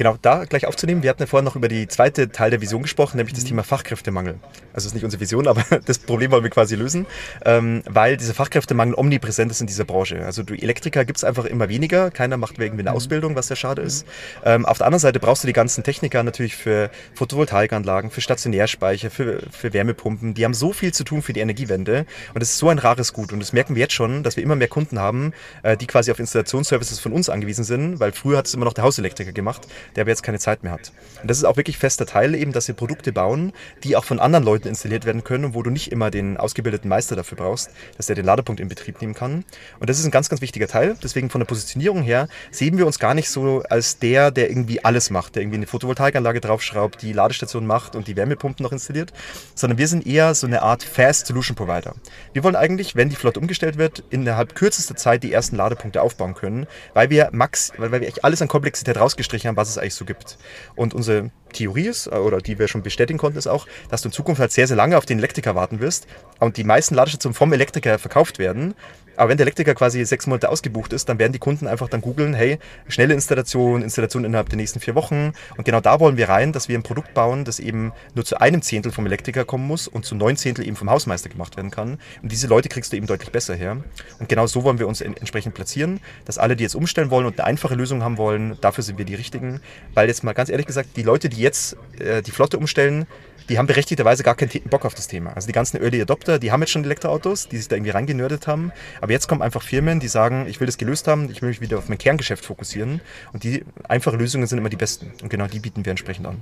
Genau, da gleich aufzunehmen. Wir hatten ja vorhin noch über die zweite Teil der Vision gesprochen, nämlich das mhm. Thema Fachkräftemangel. Also das ist nicht unsere Vision, aber das Problem wollen wir quasi lösen, ähm, weil dieser Fachkräftemangel omnipräsent ist in dieser Branche. Also du Elektriker gibt es einfach immer weniger, keiner macht irgendwie eine mhm. Ausbildung, was sehr schade ist. Ähm, auf der anderen Seite brauchst du die ganzen Techniker natürlich für Photovoltaikanlagen, für Stationärspeicher, für, für Wärmepumpen. Die haben so viel zu tun für die Energiewende und es ist so ein rares Gut. Und das merken wir jetzt schon, dass wir immer mehr Kunden haben, äh, die quasi auf Installationsservices von uns angewiesen sind, weil früher hat es immer noch der Hauselektriker gemacht der aber jetzt keine Zeit mehr hat. Und das ist auch wirklich fester Teil eben, dass wir Produkte bauen, die auch von anderen Leuten installiert werden können und wo du nicht immer den ausgebildeten Meister dafür brauchst, dass der den Ladepunkt in Betrieb nehmen kann. Und das ist ein ganz, ganz wichtiger Teil. Deswegen von der Positionierung her sehen wir uns gar nicht so als der, der irgendwie alles macht, der irgendwie eine Photovoltaikanlage draufschraubt, die Ladestation macht und die Wärmepumpen noch installiert, sondern wir sind eher so eine Art Fast Solution Provider. Wir wollen eigentlich, wenn die Flotte umgestellt wird, innerhalb kürzester Zeit die ersten Ladepunkte aufbauen können, weil wir max, weil wir echt alles an Komplexität rausgestrichen haben, was es eigentlich so gibt. Und unsere Theorie ist, äh, oder die wir schon bestätigen konnten, ist auch, dass du in Zukunft halt sehr, sehr lange auf den Elektriker warten wirst und die meisten Ladestationen vom Elektriker verkauft werden aber wenn der Elektriker quasi sechs Monate ausgebucht ist, dann werden die Kunden einfach dann googeln, hey, schnelle Installation, Installation innerhalb der nächsten vier Wochen. Und genau da wollen wir rein, dass wir ein Produkt bauen, das eben nur zu einem Zehntel vom Elektriker kommen muss und zu neun Zehntel eben vom Hausmeister gemacht werden kann. Und diese Leute kriegst du eben deutlich besser her. Und genau so wollen wir uns entsprechend platzieren, dass alle, die jetzt umstellen wollen und eine einfache Lösung haben wollen, dafür sind wir die Richtigen. Weil jetzt mal ganz ehrlich gesagt, die Leute, die jetzt äh, die Flotte umstellen, die haben berechtigterweise gar keinen Bock auf das Thema. Also die ganzen Early Adopter, die haben jetzt schon Elektroautos, die sich da irgendwie reingenördet haben. Aber jetzt kommen einfach Firmen, die sagen, ich will das gelöst haben, ich will mich wieder auf mein Kerngeschäft fokussieren. Und die einfache Lösungen sind immer die besten. Und genau die bieten wir entsprechend an.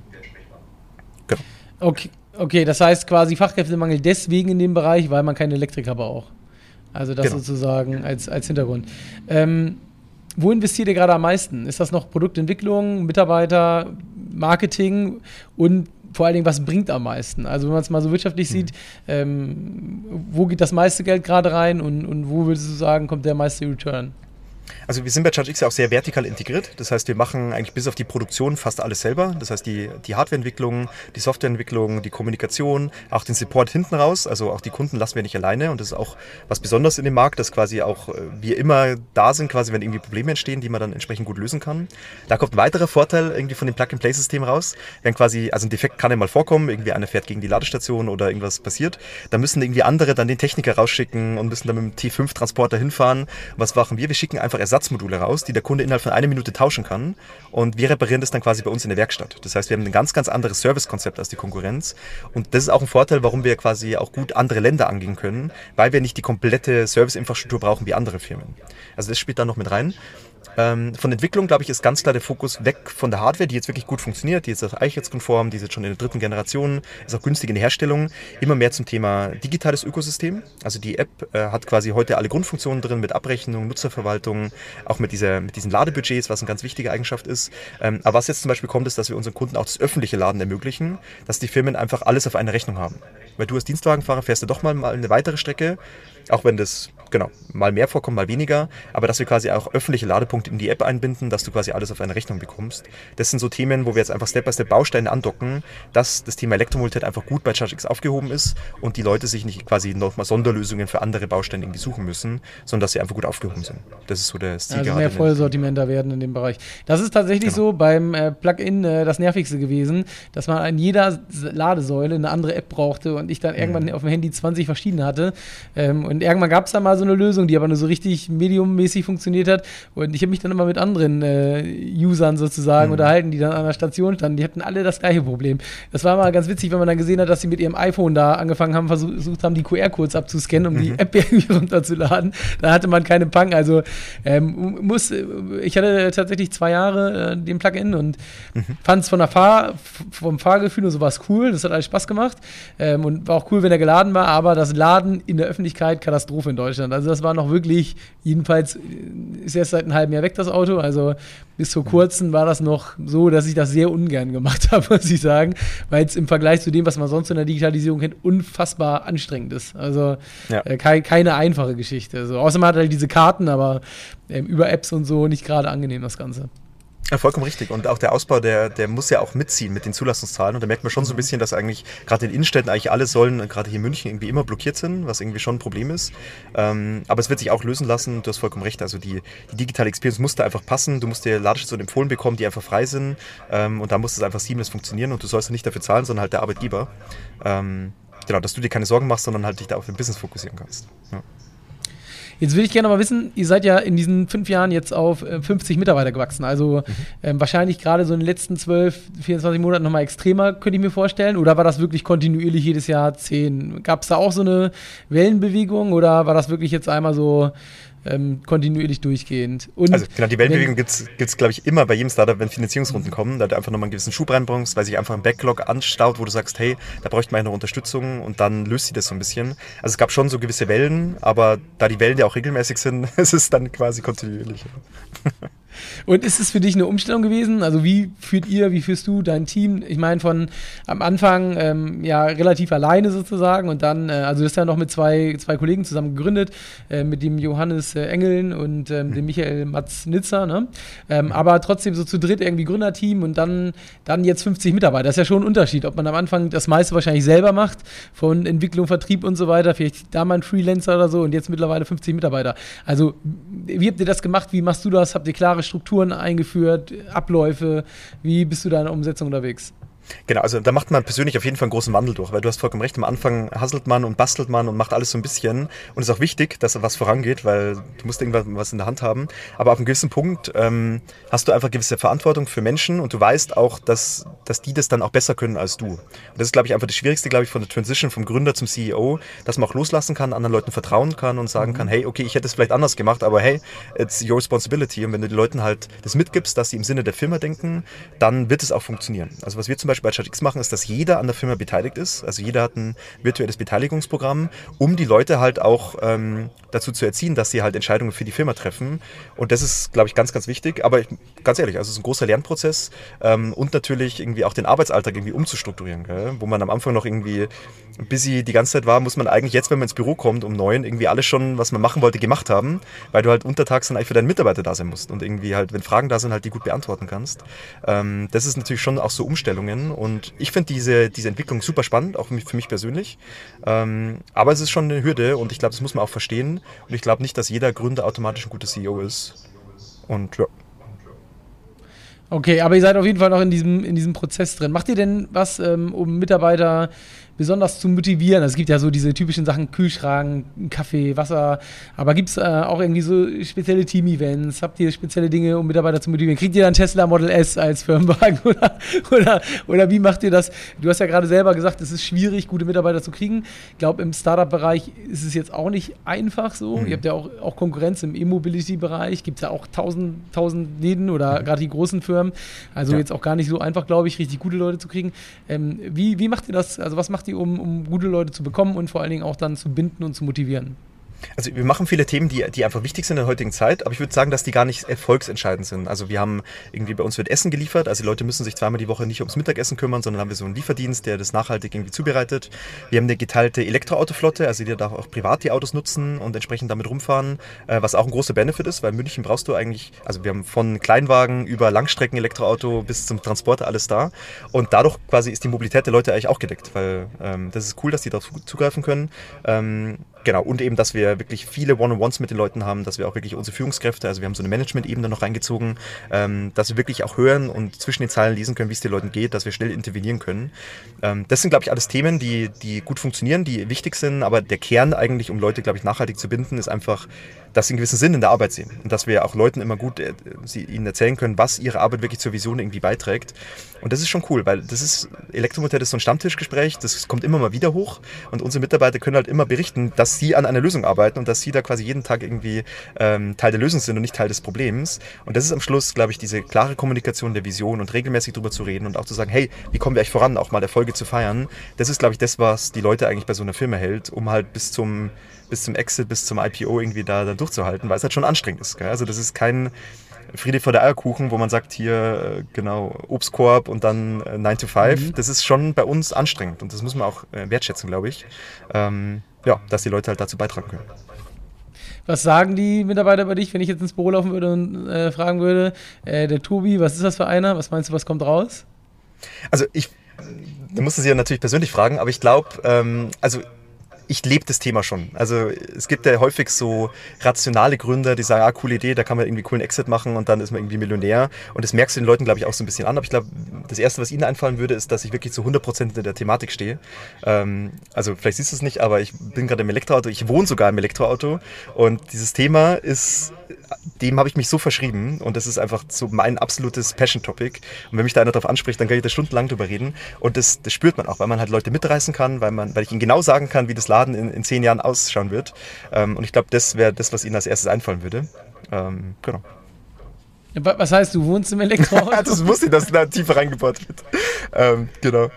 Genau. Okay, okay, das heißt quasi Fachkräftemangel deswegen in dem Bereich, weil man keinen Elektriker braucht. Also das genau. sozusagen als, als Hintergrund. Ähm, wo investiert ihr gerade am meisten? Ist das noch Produktentwicklung, Mitarbeiter, Marketing und vor allen Dingen, was bringt am meisten? Also wenn man es mal so wirtschaftlich mhm. sieht, ähm, wo geht das meiste Geld gerade rein und, und wo würdest du sagen, kommt der meiste Return? Also wir sind bei ChargeX ja auch sehr vertikal integriert. Das heißt, wir machen eigentlich bis auf die Produktion fast alles selber. Das heißt, die, die Hardwareentwicklung, die Softwareentwicklung, die Kommunikation, auch den Support hinten raus. Also auch die Kunden lassen wir nicht alleine. Und das ist auch was Besonderes in dem Markt, dass quasi auch äh, wir immer da sind, quasi wenn irgendwie Probleme entstehen, die man dann entsprechend gut lösen kann. Da kommt ein weiterer Vorteil irgendwie von dem Plug-and-Play-System raus. Wenn quasi, also ein Defekt kann ja mal vorkommen, irgendwie einer fährt gegen die Ladestation oder irgendwas passiert, dann müssen irgendwie andere dann den Techniker rausschicken und müssen dann mit dem T5-Transporter hinfahren. Was machen wir? Wir schicken einfach Ersatzmodule raus, die der Kunde innerhalb von einer Minute tauschen kann. Und wir reparieren das dann quasi bei uns in der Werkstatt. Das heißt, wir haben ein ganz, ganz anderes Servicekonzept als die Konkurrenz. Und das ist auch ein Vorteil, warum wir quasi auch gut andere Länder angehen können, weil wir nicht die komplette Serviceinfrastruktur brauchen wie andere Firmen. Also das spielt da noch mit rein. Ähm, von Entwicklung, glaube ich, ist ganz klar der Fokus weg von der Hardware, die jetzt wirklich gut funktioniert, die ist auch eichheitskonform, die ist jetzt schon in der dritten Generation, ist auch günstig in der Herstellung, immer mehr zum Thema digitales Ökosystem. Also die App äh, hat quasi heute alle Grundfunktionen drin mit Abrechnung, Nutzerverwaltung, auch mit, dieser, mit diesen Ladebudgets, was eine ganz wichtige Eigenschaft ist. Ähm, aber was jetzt zum Beispiel kommt, ist, dass wir unseren Kunden auch das öffentliche Laden ermöglichen, dass die Firmen einfach alles auf einer Rechnung haben. Weil du als Dienstwagenfahrer fährst du doch mal eine weitere Strecke, auch wenn das genau, mal mehr vorkommen, mal weniger, aber dass wir quasi auch öffentliche Ladepunkte in die App einbinden, dass du quasi alles auf eine Rechnung bekommst. Das sind so Themen, wo wir jetzt einfach Step by Step Bausteine andocken, dass das Thema Elektromobilität einfach gut bei ChargeX aufgehoben ist und die Leute sich nicht quasi nochmal Sonderlösungen für andere Bausteine irgendwie suchen müssen, sondern dass sie einfach gut aufgehoben sind. Das ist so der Stil also mehr Vollsortimenter werden in dem Bereich. Das ist tatsächlich genau. so beim äh, Plugin äh, das nervigste gewesen, dass man an jeder Ladesäule eine andere App brauchte und ich dann irgendwann mhm. auf dem Handy 20 verschiedene hatte. Ähm, und irgendwann gab es da mal so eine Lösung, die aber nur so richtig mediummäßig funktioniert hat. Und ich habe mich dann immer mit anderen äh, Usern sozusagen mhm. unterhalten, die dann an der Station standen. Die hatten alle das gleiche Problem. Das war mal ganz witzig, wenn man dann gesehen hat, dass sie mit ihrem iPhone da angefangen haben, versucht haben, die QR-Codes abzuscannen, um mhm. die App irgendwie runterzuladen. Da hatte man keine Pang. Also ähm, muss, ich hatte tatsächlich zwei Jahre äh, den Plugin und mhm. fand es von der Fahr vom Fahrgefühl und sowas cool. Das hat alles Spaß gemacht ähm, und war auch cool, wenn er geladen war. Aber das Laden in der Öffentlichkeit Katastrophe in Deutschland. Also das war noch wirklich, jedenfalls ist erst seit einem halben Jahr weg das Auto. Also bis vor kurzem war das noch so, dass ich das sehr ungern gemacht habe, muss ich sagen, weil es im Vergleich zu dem, was man sonst in der Digitalisierung kennt, unfassbar anstrengend ist. Also ja. äh, ke keine einfache Geschichte. Also, außer man hat halt diese Karten, aber äh, über Apps und so nicht gerade angenehm das Ganze. Ja, vollkommen richtig. Und auch der Ausbau, der, der muss ja auch mitziehen mit den Zulassungszahlen. Und da merkt man schon so ein mhm. bisschen, dass eigentlich gerade in Innenstädten eigentlich alle Säulen, gerade hier in München, irgendwie immer blockiert sind, was irgendwie schon ein Problem ist. Ähm, aber es wird sich auch lösen lassen. Du hast vollkommen recht. Also die, die digitale Experience muss da einfach passen. Du musst dir Ladestationen empfohlen bekommen, die einfach frei sind. Ähm, und da muss es einfach seamless funktionieren. Und du sollst nicht dafür zahlen, sondern halt der Arbeitgeber. Ähm, genau, dass du dir keine Sorgen machst, sondern halt dich da auf dein Business fokussieren kannst. Ja. Jetzt würde ich gerne mal wissen, ihr seid ja in diesen fünf Jahren jetzt auf 50 äh, Mitarbeiter gewachsen. Also mhm. ähm, wahrscheinlich gerade so in den letzten 12, 24 Monaten nochmal extremer, könnte ich mir vorstellen. Oder war das wirklich kontinuierlich jedes Jahr 10? Gab es da auch so eine Wellenbewegung oder war das wirklich jetzt einmal so ähm, kontinuierlich durchgehend. Und also genau, die Wellenbewegung gibt es, glaube ich, immer bei jedem Startup, wenn Finanzierungsrunden kommen, da du einfach nochmal einen gewissen Schub reinbringst, weil sich einfach ein Backlog anstaut, wo du sagst, hey, da bräuchte man eine Unterstützung und dann löst sie das so ein bisschen. Also es gab schon so gewisse Wellen, aber da die Wellen ja auch regelmäßig sind, ist es dann quasi kontinuierlich. Und ist es für dich eine Umstellung gewesen? Also wie führt ihr, wie führst du dein Team? Ich meine, von am Anfang ähm, ja relativ alleine sozusagen und dann, äh, also du hast ja noch mit zwei, zwei Kollegen zusammen gegründet, äh, mit dem Johannes äh, Engeln und ähm, dem Michael Matz-Nitzer, ne? Ähm, aber trotzdem so zu dritt irgendwie Gründerteam und dann, dann jetzt 50 Mitarbeiter. Das ist ja schon ein Unterschied, ob man am Anfang das meiste wahrscheinlich selber macht, von Entwicklung, Vertrieb und so weiter, vielleicht da mal ein Freelancer oder so und jetzt mittlerweile 50 Mitarbeiter. Also wie habt ihr das gemacht? Wie machst du das? Habt ihr klare Strukturen eingeführt, Abläufe? Wie bist du da in der Umsetzung unterwegs? Genau, also da macht man persönlich auf jeden Fall einen großen Wandel durch, weil du hast vollkommen recht, am Anfang hasselt man und bastelt man und macht alles so ein bisschen und es ist auch wichtig, dass was vorangeht, weil du musst irgendwas in der Hand haben, aber auf einem gewissen Punkt ähm, hast du einfach gewisse Verantwortung für Menschen und du weißt auch, dass, dass die das dann auch besser können als du. Und das ist, glaube ich, einfach das Schwierigste, glaube ich, von der Transition vom Gründer zum CEO, dass man auch loslassen kann, anderen Leuten vertrauen kann und sagen kann, hey, okay, ich hätte es vielleicht anders gemacht, aber hey, it's your responsibility und wenn du den Leuten halt das mitgibst, dass sie im Sinne der Firma denken, dann wird es auch funktionieren. Also was wir zum Beispiel Beispiel bei ChatX machen, ist, dass jeder an der Firma beteiligt ist. Also jeder hat ein virtuelles Beteiligungsprogramm, um die Leute halt auch ähm, dazu zu erziehen, dass sie halt Entscheidungen für die Firma treffen. Und das ist, glaube ich, ganz, ganz wichtig. Aber ich, ganz ehrlich, also es ist ein großer Lernprozess ähm, und natürlich irgendwie auch den Arbeitsalltag irgendwie umzustrukturieren. Gell? Wo man am Anfang noch irgendwie busy die ganze Zeit war, muss man eigentlich jetzt, wenn man ins Büro kommt um neun, irgendwie alles schon, was man machen wollte, gemacht haben, weil du halt untertags dann eigentlich für deinen Mitarbeiter da sein musst und irgendwie halt, wenn Fragen da sind, halt die gut beantworten kannst. Ähm, das ist natürlich schon auch so Umstellungen und ich finde diese, diese Entwicklung super spannend, auch für mich persönlich. Ähm, aber es ist schon eine Hürde und ich glaube, das muss man auch verstehen und ich glaube nicht, dass jeder Gründer automatisch ein guter CEO ist. Und ja. Okay, aber ihr seid auf jeden Fall noch in diesem, in diesem Prozess drin. Macht ihr denn was, ähm, um Mitarbeiter besonders zu motivieren? Also es gibt ja so diese typischen Sachen, Kühlschrank, Kaffee, Wasser, aber gibt es äh, auch irgendwie so spezielle Team-Events? Habt ihr spezielle Dinge, um Mitarbeiter zu motivieren? Kriegt ihr dann Tesla Model S als Firmenwagen oder, oder, oder wie macht ihr das? Du hast ja gerade selber gesagt, es ist schwierig, gute Mitarbeiter zu kriegen. Ich glaube, im Startup-Bereich ist es jetzt auch nicht einfach so. Mhm. Ihr habt ja auch, auch Konkurrenz im E-Mobility-Bereich, gibt es ja auch tausend, tausend Läden oder mhm. gerade die großen Firmen. Also ja. jetzt auch gar nicht so einfach, glaube ich, richtig gute Leute zu kriegen. Ähm, wie, wie macht ihr das? Also was macht ihr, um, um gute Leute zu bekommen und vor allen Dingen auch dann zu binden und zu motivieren? Also wir machen viele Themen, die, die einfach wichtig sind in der heutigen Zeit, aber ich würde sagen, dass die gar nicht erfolgsentscheidend sind. Also wir haben irgendwie bei uns wird Essen geliefert, also die Leute müssen sich zweimal die Woche nicht ums Mittagessen kümmern, sondern haben wir so einen Lieferdienst, der das nachhaltig irgendwie zubereitet. Wir haben eine geteilte Elektroautoflotte, also die darf auch privat die Autos nutzen und entsprechend damit rumfahren, äh, was auch ein großer Benefit ist, weil in München brauchst du eigentlich, also wir haben von Kleinwagen über Langstrecken-Elektroauto bis zum Transporter alles da und dadurch quasi ist die Mobilität der Leute eigentlich auch gedeckt, weil ähm, das ist cool, dass die darauf zugreifen können. Ähm, Genau, und eben, dass wir wirklich viele One-on-Ones mit den Leuten haben, dass wir auch wirklich unsere Führungskräfte, also wir haben so eine Management-Ebene noch reingezogen, ähm, dass wir wirklich auch hören und zwischen den Zeilen lesen können, wie es den Leuten geht, dass wir schnell intervenieren können. Ähm, das sind, glaube ich, alles Themen, die, die gut funktionieren, die wichtig sind, aber der Kern eigentlich, um Leute, glaube ich, nachhaltig zu binden, ist einfach dass sie einen gewissen Sinn in der Arbeit sehen und dass wir auch Leuten immer gut äh, sie, ihnen erzählen können, was ihre Arbeit wirklich zur Vision irgendwie beiträgt. Und das ist schon cool, weil das ist, Elektromobilität ist so ein Stammtischgespräch, das kommt immer mal wieder hoch und unsere Mitarbeiter können halt immer berichten, dass sie an einer Lösung arbeiten und dass sie da quasi jeden Tag irgendwie ähm, Teil der Lösung sind und nicht Teil des Problems. Und das ist am Schluss, glaube ich, diese klare Kommunikation der Vision und regelmäßig darüber zu reden und auch zu sagen, hey, wie kommen wir eigentlich voran, auch mal Erfolge zu feiern. Das ist, glaube ich, das, was die Leute eigentlich bei so einer Firma hält, um halt bis zum bis zum Exit, bis zum IPO irgendwie da, da durchzuhalten, weil es halt schon anstrengend ist. Gell? Also das ist kein Friede vor der Eierkuchen, wo man sagt, hier äh, genau Obstkorb und dann äh, 9 to 5. Mhm. Das ist schon bei uns anstrengend und das muss man auch äh, wertschätzen, glaube ich. Ähm, ja, dass die Leute halt dazu beitragen können. Was sagen die Mitarbeiter bei dich, wenn ich jetzt ins Büro laufen würde und äh, fragen würde, äh, der Tobi, was ist das für einer? Was meinst du, was kommt raus? Also ich, du musst es ja natürlich persönlich fragen, aber ich glaube, ähm, also ich lebe das Thema schon. Also es gibt ja häufig so rationale Gründer, die sagen, ah, coole Idee, da kann man irgendwie coolen Exit machen und dann ist man irgendwie Millionär. Und das merkst du den Leuten, glaube ich, auch so ein bisschen an. Aber ich glaube, das Erste, was ihnen einfallen würde, ist, dass ich wirklich zu 100% in der Thematik stehe. Ähm, also vielleicht siehst du es nicht, aber ich bin gerade im Elektroauto, ich wohne sogar im Elektroauto. Und dieses Thema ist dem habe ich mich so verschrieben und das ist einfach so mein absolutes Passion-Topic. Und wenn mich da einer darauf anspricht, dann kann ich da stundenlang drüber reden. Und das, das spürt man auch, weil man halt Leute mitreißen kann, weil, man, weil ich ihnen genau sagen kann, wie das Laden in, in zehn Jahren ausschauen wird. Ähm, und ich glaube, das wäre das, was ihnen als erstes einfallen würde. Ähm, genau. Was heißt, du wohnst im Elektroauto? das wusste ich, dass da tiefer reingebaut wird. Ähm, genau.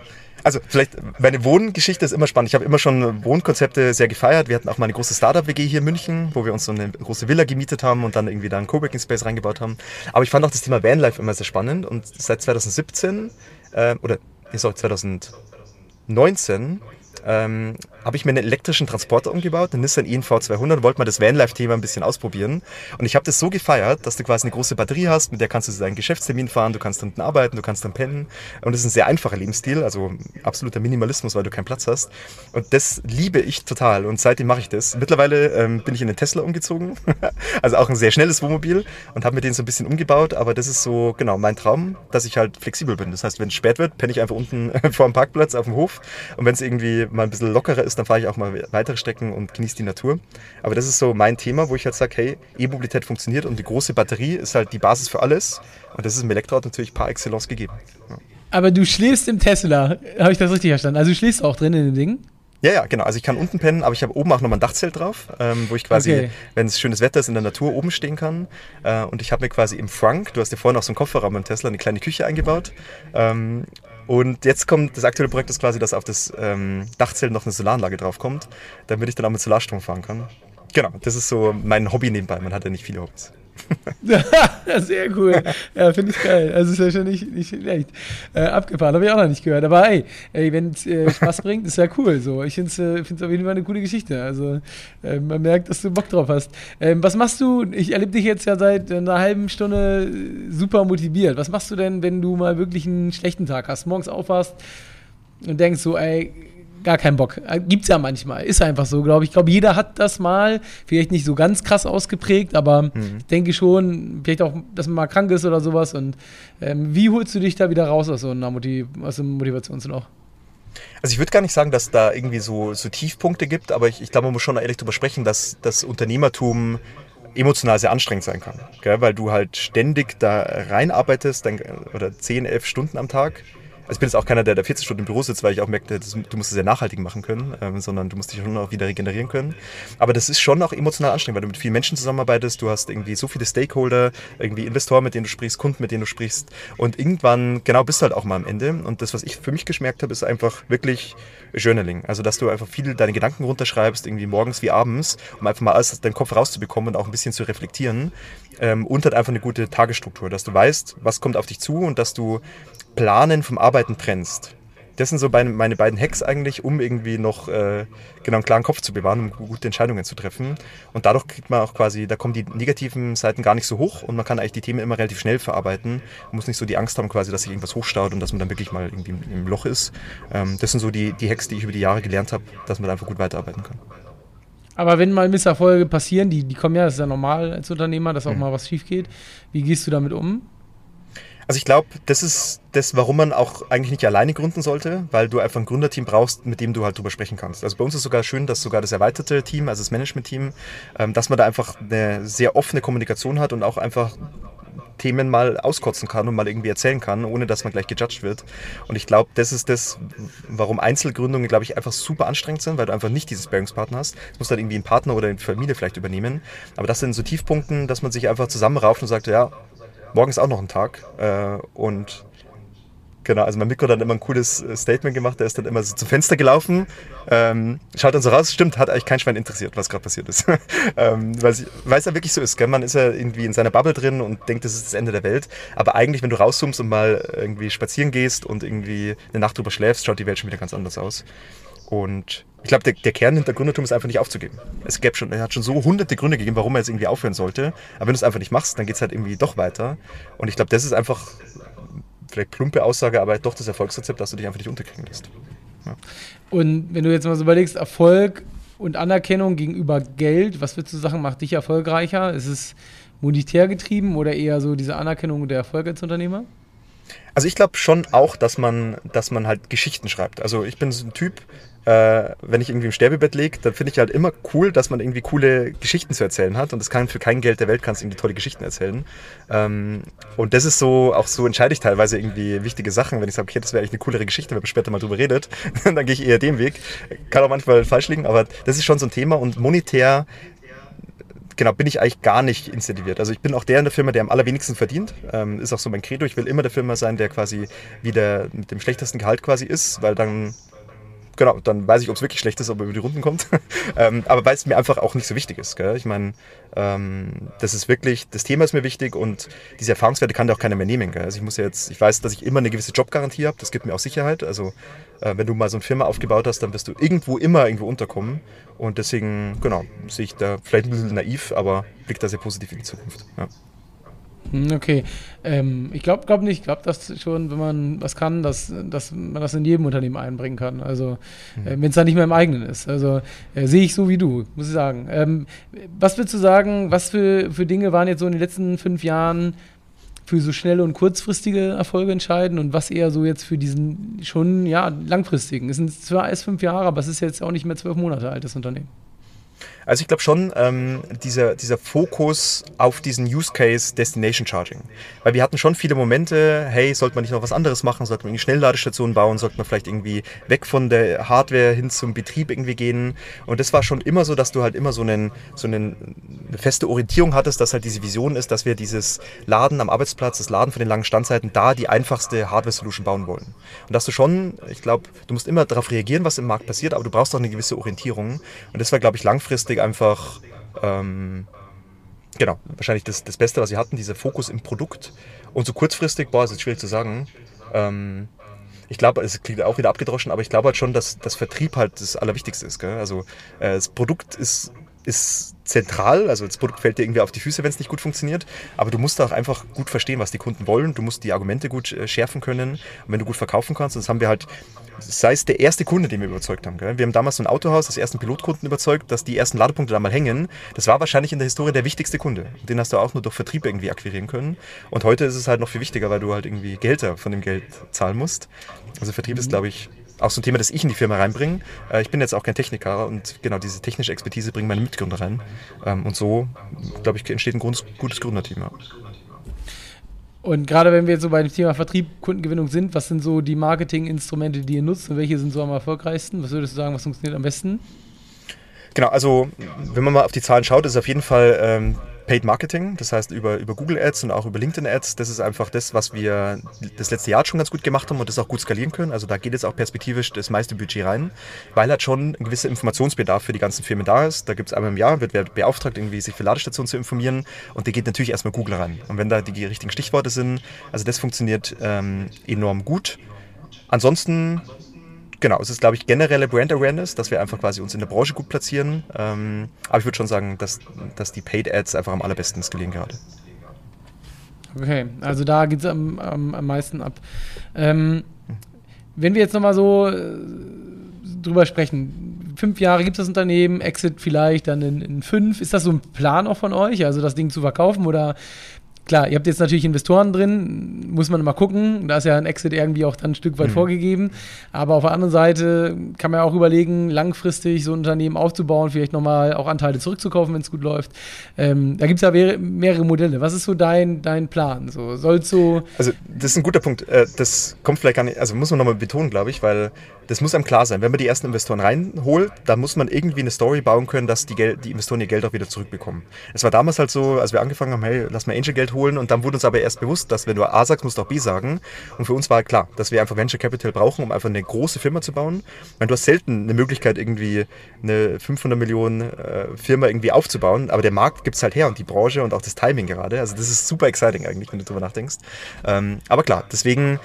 Also vielleicht, meine Wohngeschichte ist immer spannend. Ich habe immer schon Wohnkonzepte sehr gefeiert. Wir hatten auch mal eine große Startup-WG hier in München, wo wir uns so eine große Villa gemietet haben und dann irgendwie da einen Coworking Space reingebaut haben. Aber ich fand auch das Thema Vanlife immer sehr spannend und seit 2017 äh, oder sorry, 2019 ähm, habe ich mir einen elektrischen Transporter umgebaut, einen Nissan ENV 200, wollte mal das Vanlife-Thema ein bisschen ausprobieren. Und ich habe das so gefeiert, dass du quasi eine große Batterie hast, mit der kannst du deinen Geschäftstermin fahren, du kannst unten arbeiten, du kannst dann pennen. Und das ist ein sehr einfacher Lebensstil, also absoluter Minimalismus, weil du keinen Platz hast. Und das liebe ich total und seitdem mache ich das. Mittlerweile ähm, bin ich in den Tesla umgezogen, also auch ein sehr schnelles Wohnmobil und habe mir den so ein bisschen umgebaut, aber das ist so genau mein Traum, dass ich halt flexibel bin. Das heißt, wenn es spät wird, penne ich einfach unten vor dem Parkplatz auf dem Hof und wenn es irgendwie mal ein bisschen lockerer ist, dann fahre ich auch mal weitere Strecken und genieße die Natur. Aber das ist so mein Thema, wo ich halt sage, hey, E-Mobilität funktioniert und die große Batterie ist halt die Basis für alles. Und das ist im Elektroauto natürlich par excellence gegeben. Ja. Aber du schläfst im Tesla, habe ich das richtig verstanden? Also du schläfst auch drin in dem Ding? Ja, ja, genau. Also ich kann unten pennen, aber ich habe oben auch nochmal ein Dachzelt drauf, ähm, wo ich quasi, okay. wenn es schönes Wetter ist, in der Natur oben stehen kann. Äh, und ich habe mir quasi im Frunk, du hast ja vorhin auch so einen Kofferraum im Tesla, eine kleine Küche eingebaut. Ähm, und jetzt kommt das aktuelle Projekt ist quasi, dass auf das ähm, Dachzelt noch eine Solaranlage draufkommt, damit ich dann auch mit Solarstrom fahren kann. Genau, das ist so mein Hobby nebenbei. Man hat ja nicht viele Hobbys. Sehr cool. Ja, finde ich geil. Also ist ja schon nicht, nicht schlecht. Äh, abgefahren, habe ich auch noch nicht gehört. Aber ey, ey wenn es äh, Spaß bringt, ist ja cool. So. Ich finde es äh, auf jeden Fall eine coole Geschichte. Also äh, man merkt, dass du Bock drauf hast. Ähm, was machst du? Ich erlebe dich jetzt ja seit einer halben Stunde super motiviert. Was machst du denn, wenn du mal wirklich einen schlechten Tag hast? Morgens aufwachst und denkst so, ey, gar keinen Bock. Äh, gibt's ja manchmal. Ist einfach so, glaube ich. Ich glaube, jeder hat das mal. Vielleicht nicht so ganz krass ausgeprägt, aber mhm. ich denke schon, vielleicht auch, dass man mal krank ist oder sowas. Und ähm, wie holst du dich da wieder raus aus so, einer Motiv aus einem Motivationsloch? Also ich würde gar nicht sagen, dass da irgendwie so, so Tiefpunkte gibt, aber ich, ich glaube, man muss schon ehrlich darüber sprechen, dass das Unternehmertum emotional sehr anstrengend sein kann. Gell? Weil du halt ständig da reinarbeitest dann, oder 10, 11 Stunden am Tag also ich bin jetzt auch keiner, der da 40 Stunden im Büro sitzt, weil ich auch merke, das, du musst es sehr nachhaltig machen können, ähm, sondern du musst dich schon auch wieder regenerieren können. Aber das ist schon auch emotional anstrengend, weil du mit vielen Menschen zusammenarbeitest, du hast irgendwie so viele Stakeholder, irgendwie Investoren, mit denen du sprichst, Kunden, mit denen du sprichst und irgendwann, genau, bist du halt auch mal am Ende und das, was ich für mich geschmerkt habe, ist einfach wirklich Journaling. Also, dass du einfach viel deine Gedanken runterschreibst, irgendwie morgens wie abends, um einfach mal alles aus deinem Kopf rauszubekommen und auch ein bisschen zu reflektieren ähm, und halt einfach eine gute Tagesstruktur, dass du weißt, was kommt auf dich zu und dass du Planen vom Arbeiten trennst. Das sind so meine beiden Hacks eigentlich, um irgendwie noch äh, genau einen klaren Kopf zu bewahren, um gute Entscheidungen zu treffen. Und dadurch kriegt man auch quasi, da kommen die negativen Seiten gar nicht so hoch und man kann eigentlich die Themen immer relativ schnell verarbeiten. Man muss nicht so die Angst haben, quasi, dass sich irgendwas hochstaut und dass man dann wirklich mal irgendwie im Loch ist. Ähm, das sind so die, die Hacks, die ich über die Jahre gelernt habe, dass man da einfach gut weiterarbeiten kann. Aber wenn mal Misserfolge passieren, die, die kommen ja, das ist ja normal als Unternehmer, dass auch mhm. mal was schief geht. Wie gehst du damit um? Also ich glaube, das ist das, warum man auch eigentlich nicht alleine gründen sollte, weil du einfach ein Gründerteam brauchst, mit dem du halt drüber sprechen kannst. Also bei uns ist sogar schön, dass sogar das erweiterte Team, also das Management-Team, ähm, dass man da einfach eine sehr offene Kommunikation hat und auch einfach Themen mal auskotzen kann und mal irgendwie erzählen kann, ohne dass man gleich gejudged wird. Und ich glaube, das ist das, warum Einzelgründungen, glaube ich, einfach super anstrengend sind, weil du einfach nicht dieses Bearingspartner hast. Du musst dann irgendwie einen Partner oder eine Familie vielleicht übernehmen. Aber das sind so Tiefpunkten, dass man sich einfach zusammenrauft und sagt, ja, morgen ist auch noch ein Tag. Äh, und Genau, also mein Mikro hat dann immer ein cooles äh, Statement gemacht. Der ist dann immer so zum Fenster gelaufen, ähm, schaut dann so raus. Stimmt, hat eigentlich kein Schwein interessiert, was gerade passiert ist. ähm, weil es ja wirklich so ist. Gell? Man ist ja irgendwie in seiner Bubble drin und denkt, das ist das Ende der Welt. Aber eigentlich, wenn du rauszoomst und mal irgendwie spazieren gehst und irgendwie eine Nacht drüber schläfst, schaut die Welt schon wieder ganz anders aus. Und ich glaube, der, der, Kern hinter Gründertum ist einfach nicht aufzugeben. Es gäbe schon, er hat schon so hunderte Gründe gegeben, warum er jetzt irgendwie aufhören sollte. Aber wenn du es einfach nicht machst, dann geht es halt irgendwie doch weiter. Und ich glaube, das ist einfach vielleicht plumpe Aussage, aber doch das Erfolgsrezept, dass du dich einfach nicht unterkriegen lässt. Ja. Und wenn du jetzt mal so überlegst, Erfolg und Anerkennung gegenüber Geld, was würdest du sagen, macht dich erfolgreicher? Ist es monetär getrieben oder eher so diese Anerkennung der Erfolg als Unternehmer? Also ich glaube schon auch, dass man, dass man halt Geschichten schreibt. Also ich bin so ein Typ, äh, wenn ich irgendwie im Sterbebett liege, dann finde ich halt immer cool, dass man irgendwie coole Geschichten zu erzählen hat. Und das kann für kein Geld der Welt kannst du irgendwie tolle Geschichten erzählen. Ähm, und das ist so, auch so entscheide ich teilweise irgendwie wichtige Sachen, wenn ich sage, okay, das wäre eigentlich eine coolere Geschichte, wenn man später mal drüber redet, dann gehe ich eher den Weg. Kann auch manchmal falsch liegen, aber das ist schon so ein Thema. Und monetär genau, bin ich eigentlich gar nicht incentiviert. Also ich bin auch der in der Firma, der am allerwenigsten verdient. Ähm, ist auch so mein Credo. Ich will immer der Firma sein, der quasi wieder mit dem schlechtesten Gehalt quasi ist, weil dann genau, dann weiß ich, ob es wirklich schlecht ist, ob er über die Runden kommt. ähm, aber weil es mir einfach auch nicht so wichtig ist. Gell? Ich meine, ähm, das ist wirklich, das Thema ist mir wichtig und diese Erfahrungswerte kann dir auch keiner mehr nehmen. Gell? Also ich muss jetzt, ich weiß, dass ich immer eine gewisse Jobgarantie habe, das gibt mir auch Sicherheit. Also äh, wenn du mal so eine Firma aufgebaut hast, dann wirst du irgendwo immer irgendwo unterkommen. Und deswegen, genau, sehe ich da vielleicht ein bisschen naiv, aber blickt da sehr positiv in die Zukunft. Ja. Hm, okay. Ähm, ich glaube glaub nicht. Ich glaube, dass schon, wenn man was kann, dass, dass man das in jedem Unternehmen einbringen kann. Also, mhm. äh, wenn es dann nicht mehr im eigenen ist. Also, äh, sehe ich so wie du, muss ich sagen. Ähm, was würdest du sagen, was für, für Dinge waren jetzt so in den letzten fünf Jahren für so schnelle und kurzfristige Erfolge entscheidend und was eher so jetzt für diesen schon, ja, langfristigen? Es sind zwar erst fünf Jahre, aber es ist jetzt auch nicht mehr zwölf Monate altes Unternehmen. Also ich glaube schon, ähm, dieser, dieser Fokus auf diesen Use Case Destination Charging. Weil wir hatten schon viele Momente, hey, sollte man nicht noch was anderes machen, sollte man irgendwie Schnellladestationen bauen, sollte man vielleicht irgendwie weg von der Hardware hin zum Betrieb irgendwie gehen. Und das war schon immer so, dass du halt immer so, einen, so einen, eine feste Orientierung hattest, dass halt diese Vision ist, dass wir dieses Laden am Arbeitsplatz, das Laden von den langen Standzeiten, da die einfachste Hardware-Solution bauen wollen. Und dass du schon, ich glaube, du musst immer darauf reagieren, was im Markt passiert, aber du brauchst auch eine gewisse Orientierung. Und das war, glaube ich, langfristig langfristig einfach, ähm, genau, wahrscheinlich das, das Beste, was sie hatten, dieser Fokus im Produkt. Und so kurzfristig, boah, ist jetzt schwierig zu sagen. Ähm, ich glaube, es klingt auch wieder abgedroschen, aber ich glaube halt schon, dass das Vertrieb halt das Allerwichtigste ist. Gell? Also äh, das Produkt ist, ist zentral, also das Produkt fällt dir irgendwie auf die Füße, wenn es nicht gut funktioniert, aber du musst auch einfach gut verstehen, was die Kunden wollen, du musst die Argumente gut äh, schärfen können und wenn du gut verkaufen kannst, das haben wir halt sei es der erste Kunde, den wir überzeugt haben. Gell? Wir haben damals so ein Autohaus, das ersten Pilotkunden überzeugt, dass die ersten Ladepunkte da mal hängen. Das war wahrscheinlich in der Historie der wichtigste Kunde. Den hast du auch nur durch Vertrieb irgendwie akquirieren können. Und heute ist es halt noch viel wichtiger, weil du halt irgendwie Gelder von dem Geld zahlen musst. Also Vertrieb ist, glaube ich, auch so ein Thema, das ich in die Firma reinbringe. Äh, ich bin jetzt auch kein Techniker und genau diese technische Expertise bringen meine Mitgründer rein. Ähm, und so, glaube ich, entsteht ein gutes Gründerteam. Und gerade wenn wir jetzt so bei dem Thema Vertrieb, Kundengewinnung sind, was sind so die Marketinginstrumente, die ihr nutzt und welche sind so am erfolgreichsten? Was würdest du sagen, was funktioniert am besten? Genau, also wenn man mal auf die Zahlen schaut, ist auf jeden Fall ähm, Paid Marketing, das heißt über, über Google Ads und auch über LinkedIn Ads. Das ist einfach das, was wir das letzte Jahr schon ganz gut gemacht haben und das auch gut skalieren können. Also da geht jetzt auch perspektivisch das meiste Budget rein, weil halt schon ein gewisser Informationsbedarf für die ganzen Firmen da ist. Da gibt es einmal im Jahr, wird wer beauftragt, irgendwie sich für Ladestationen zu informieren und der geht natürlich erstmal Google rein. Und wenn da die richtigen Stichworte sind, also das funktioniert ähm, enorm gut. Ansonsten Genau, es ist, glaube ich, generelle Brand Awareness, dass wir einfach quasi uns in der Branche gut platzieren. Ähm, aber ich würde schon sagen, dass, dass die Paid Ads einfach am allerbesten skalieren gerade. Okay, also da geht es am, am, am, meisten ab. Ähm, wenn wir jetzt nochmal so äh, drüber sprechen, fünf Jahre gibt es das Unternehmen, Exit vielleicht dann in, in, fünf. Ist das so ein Plan auch von euch, also das Ding zu verkaufen oder klar, ihr habt jetzt natürlich Investoren drin, muss man mal gucken. Da ist ja ein Exit irgendwie auch dann ein Stück weit mhm. vorgegeben. Aber auf der anderen Seite kann man ja auch überlegen, langfristig so ein Unternehmen aufzubauen, vielleicht nochmal auch Anteile zurückzukaufen, wenn es gut läuft. Ähm, da gibt es ja mehrere Modelle. Was ist so dein, dein Plan? So, sollst so. Also, das ist ein guter Punkt. Äh, das kommt vielleicht gar nicht, also muss man nochmal betonen, glaube ich, weil das muss einem klar sein. Wenn man die ersten Investoren reinholt, dann muss man irgendwie eine Story bauen können, dass die, Gel die Investoren ihr Geld auch wieder zurückbekommen. Es war damals halt so, als wir angefangen haben, hey, lass mal Angel-Geld holen und dann wurde uns aber erst bewusst, dass wenn du A sagst, musst du auch B sagen. Und für uns war klar, dass wir einfach Venture Capital brauchen, um einfach eine große Firma zu bauen. Weil du hast selten eine Möglichkeit, irgendwie eine 500 Millionen äh, Firma irgendwie aufzubauen, aber der Markt gibt es halt her und die Branche und auch das Timing gerade. Also das ist super exciting eigentlich, wenn du darüber nachdenkst. Ähm, aber klar, deswegen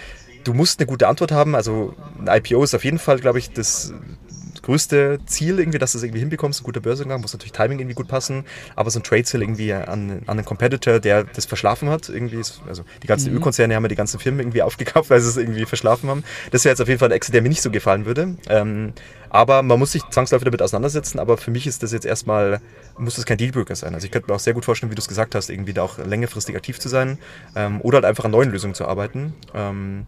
du musst eine gute Antwort haben. Also ein IPO ist auf jeden Fall, glaube ich, das größte Ziel, irgendwie, dass du es irgendwie hinbekommst. Ein guter Börsengang muss natürlich Timing irgendwie gut passen, aber so ein Trade Sale irgendwie an, an einen Competitor, der das verschlafen hat, irgendwie, ist, also die ganzen mhm. Ölkonzerne haben ja die ganzen Firmen irgendwie aufgekauft, weil sie es irgendwie verschlafen haben. Das wäre jetzt auf jeden Fall ein Exit, der mir nicht so gefallen würde. Ähm, aber man muss sich zwangsläufig damit auseinandersetzen. Aber für mich ist das jetzt erstmal, muss das kein Dealbreaker sein. Also ich könnte mir auch sehr gut vorstellen, wie du es gesagt hast, irgendwie da auch längerfristig aktiv zu sein ähm, oder halt einfach an neuen Lösungen zu arbeiten. Ähm,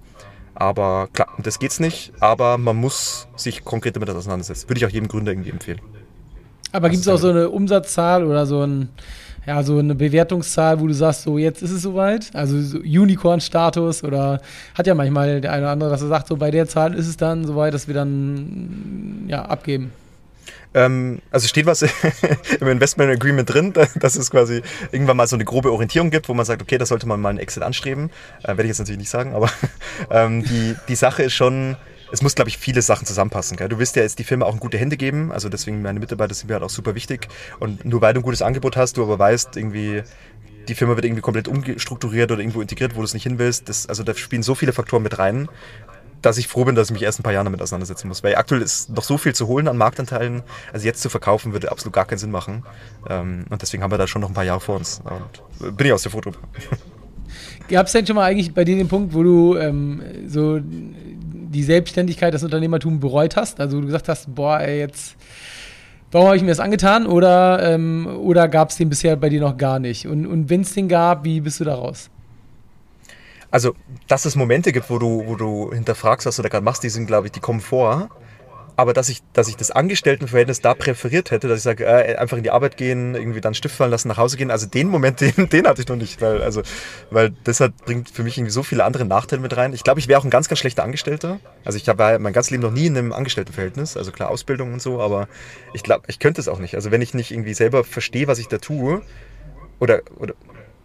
aber klar, das geht's nicht, aber man muss sich konkret damit auseinandersetzen. Würde ich auch jedem Gründer irgendwie empfehlen. Aber gibt es auch so eine Umsatzzahl oder so, ein, ja, so eine Bewertungszahl, wo du sagst, so jetzt ist es soweit? Also so Unicorn-Status oder hat ja manchmal der eine oder andere, dass er sagt, so bei der Zahl ist es dann soweit, dass wir dann ja, abgeben. Ähm, also steht was im Investment Agreement drin, dass es quasi irgendwann mal so eine grobe Orientierung gibt, wo man sagt, okay, da sollte man mal einen Exit anstreben. Äh, Werde ich jetzt natürlich nicht sagen, aber ähm, die, die Sache ist schon, es muss, glaube ich, viele Sachen zusammenpassen. Gell? Du willst ja jetzt die Firma auch in gute Hände geben, also deswegen meine Mitarbeiter sind mir halt auch super wichtig. Und nur weil du ein gutes Angebot hast, du aber weißt, irgendwie die Firma wird irgendwie komplett umstrukturiert oder irgendwo integriert, wo du es nicht hin willst. Das, also da spielen so viele Faktoren mit rein, dass ich froh bin, dass ich mich erst ein paar Jahre damit auseinandersetzen muss. Weil aktuell ist noch so viel zu holen an Marktanteilen. Also jetzt zu verkaufen würde absolut gar keinen Sinn machen. Ähm, und deswegen haben wir da schon noch ein paar Jahre vor uns. Und bin ich aus der Foto. Gab es denn schon mal eigentlich bei dir den Punkt, wo du ähm, so die Selbstständigkeit, das Unternehmertum bereut hast? Also du gesagt hast, boah, ey, jetzt, warum habe ich mir das angetan? Oder, ähm, oder gab es den bisher bei dir noch gar nicht? Und, und wenn es den gab, wie bist du da raus? Also, dass es Momente gibt, wo du, wo du hinterfragst, was du da gerade machst, die sind, glaube ich, die kommen vor. Aber dass ich, dass ich das Angestelltenverhältnis da präferiert hätte, dass ich sage, äh, einfach in die Arbeit gehen, irgendwie dann Stift fallen lassen, nach Hause gehen, also den Moment, den, den hatte ich noch nicht, weil, also, weil das hat, bringt für mich irgendwie so viele andere Nachteile mit rein. Ich glaube, ich wäre auch ein ganz, ganz schlechter Angestellter. Also ich habe mein ganzes Leben noch nie in einem Angestelltenverhältnis, also klar Ausbildung und so, aber ich glaube, ich könnte es auch nicht. Also wenn ich nicht irgendwie selber verstehe, was ich da tue, oder, oder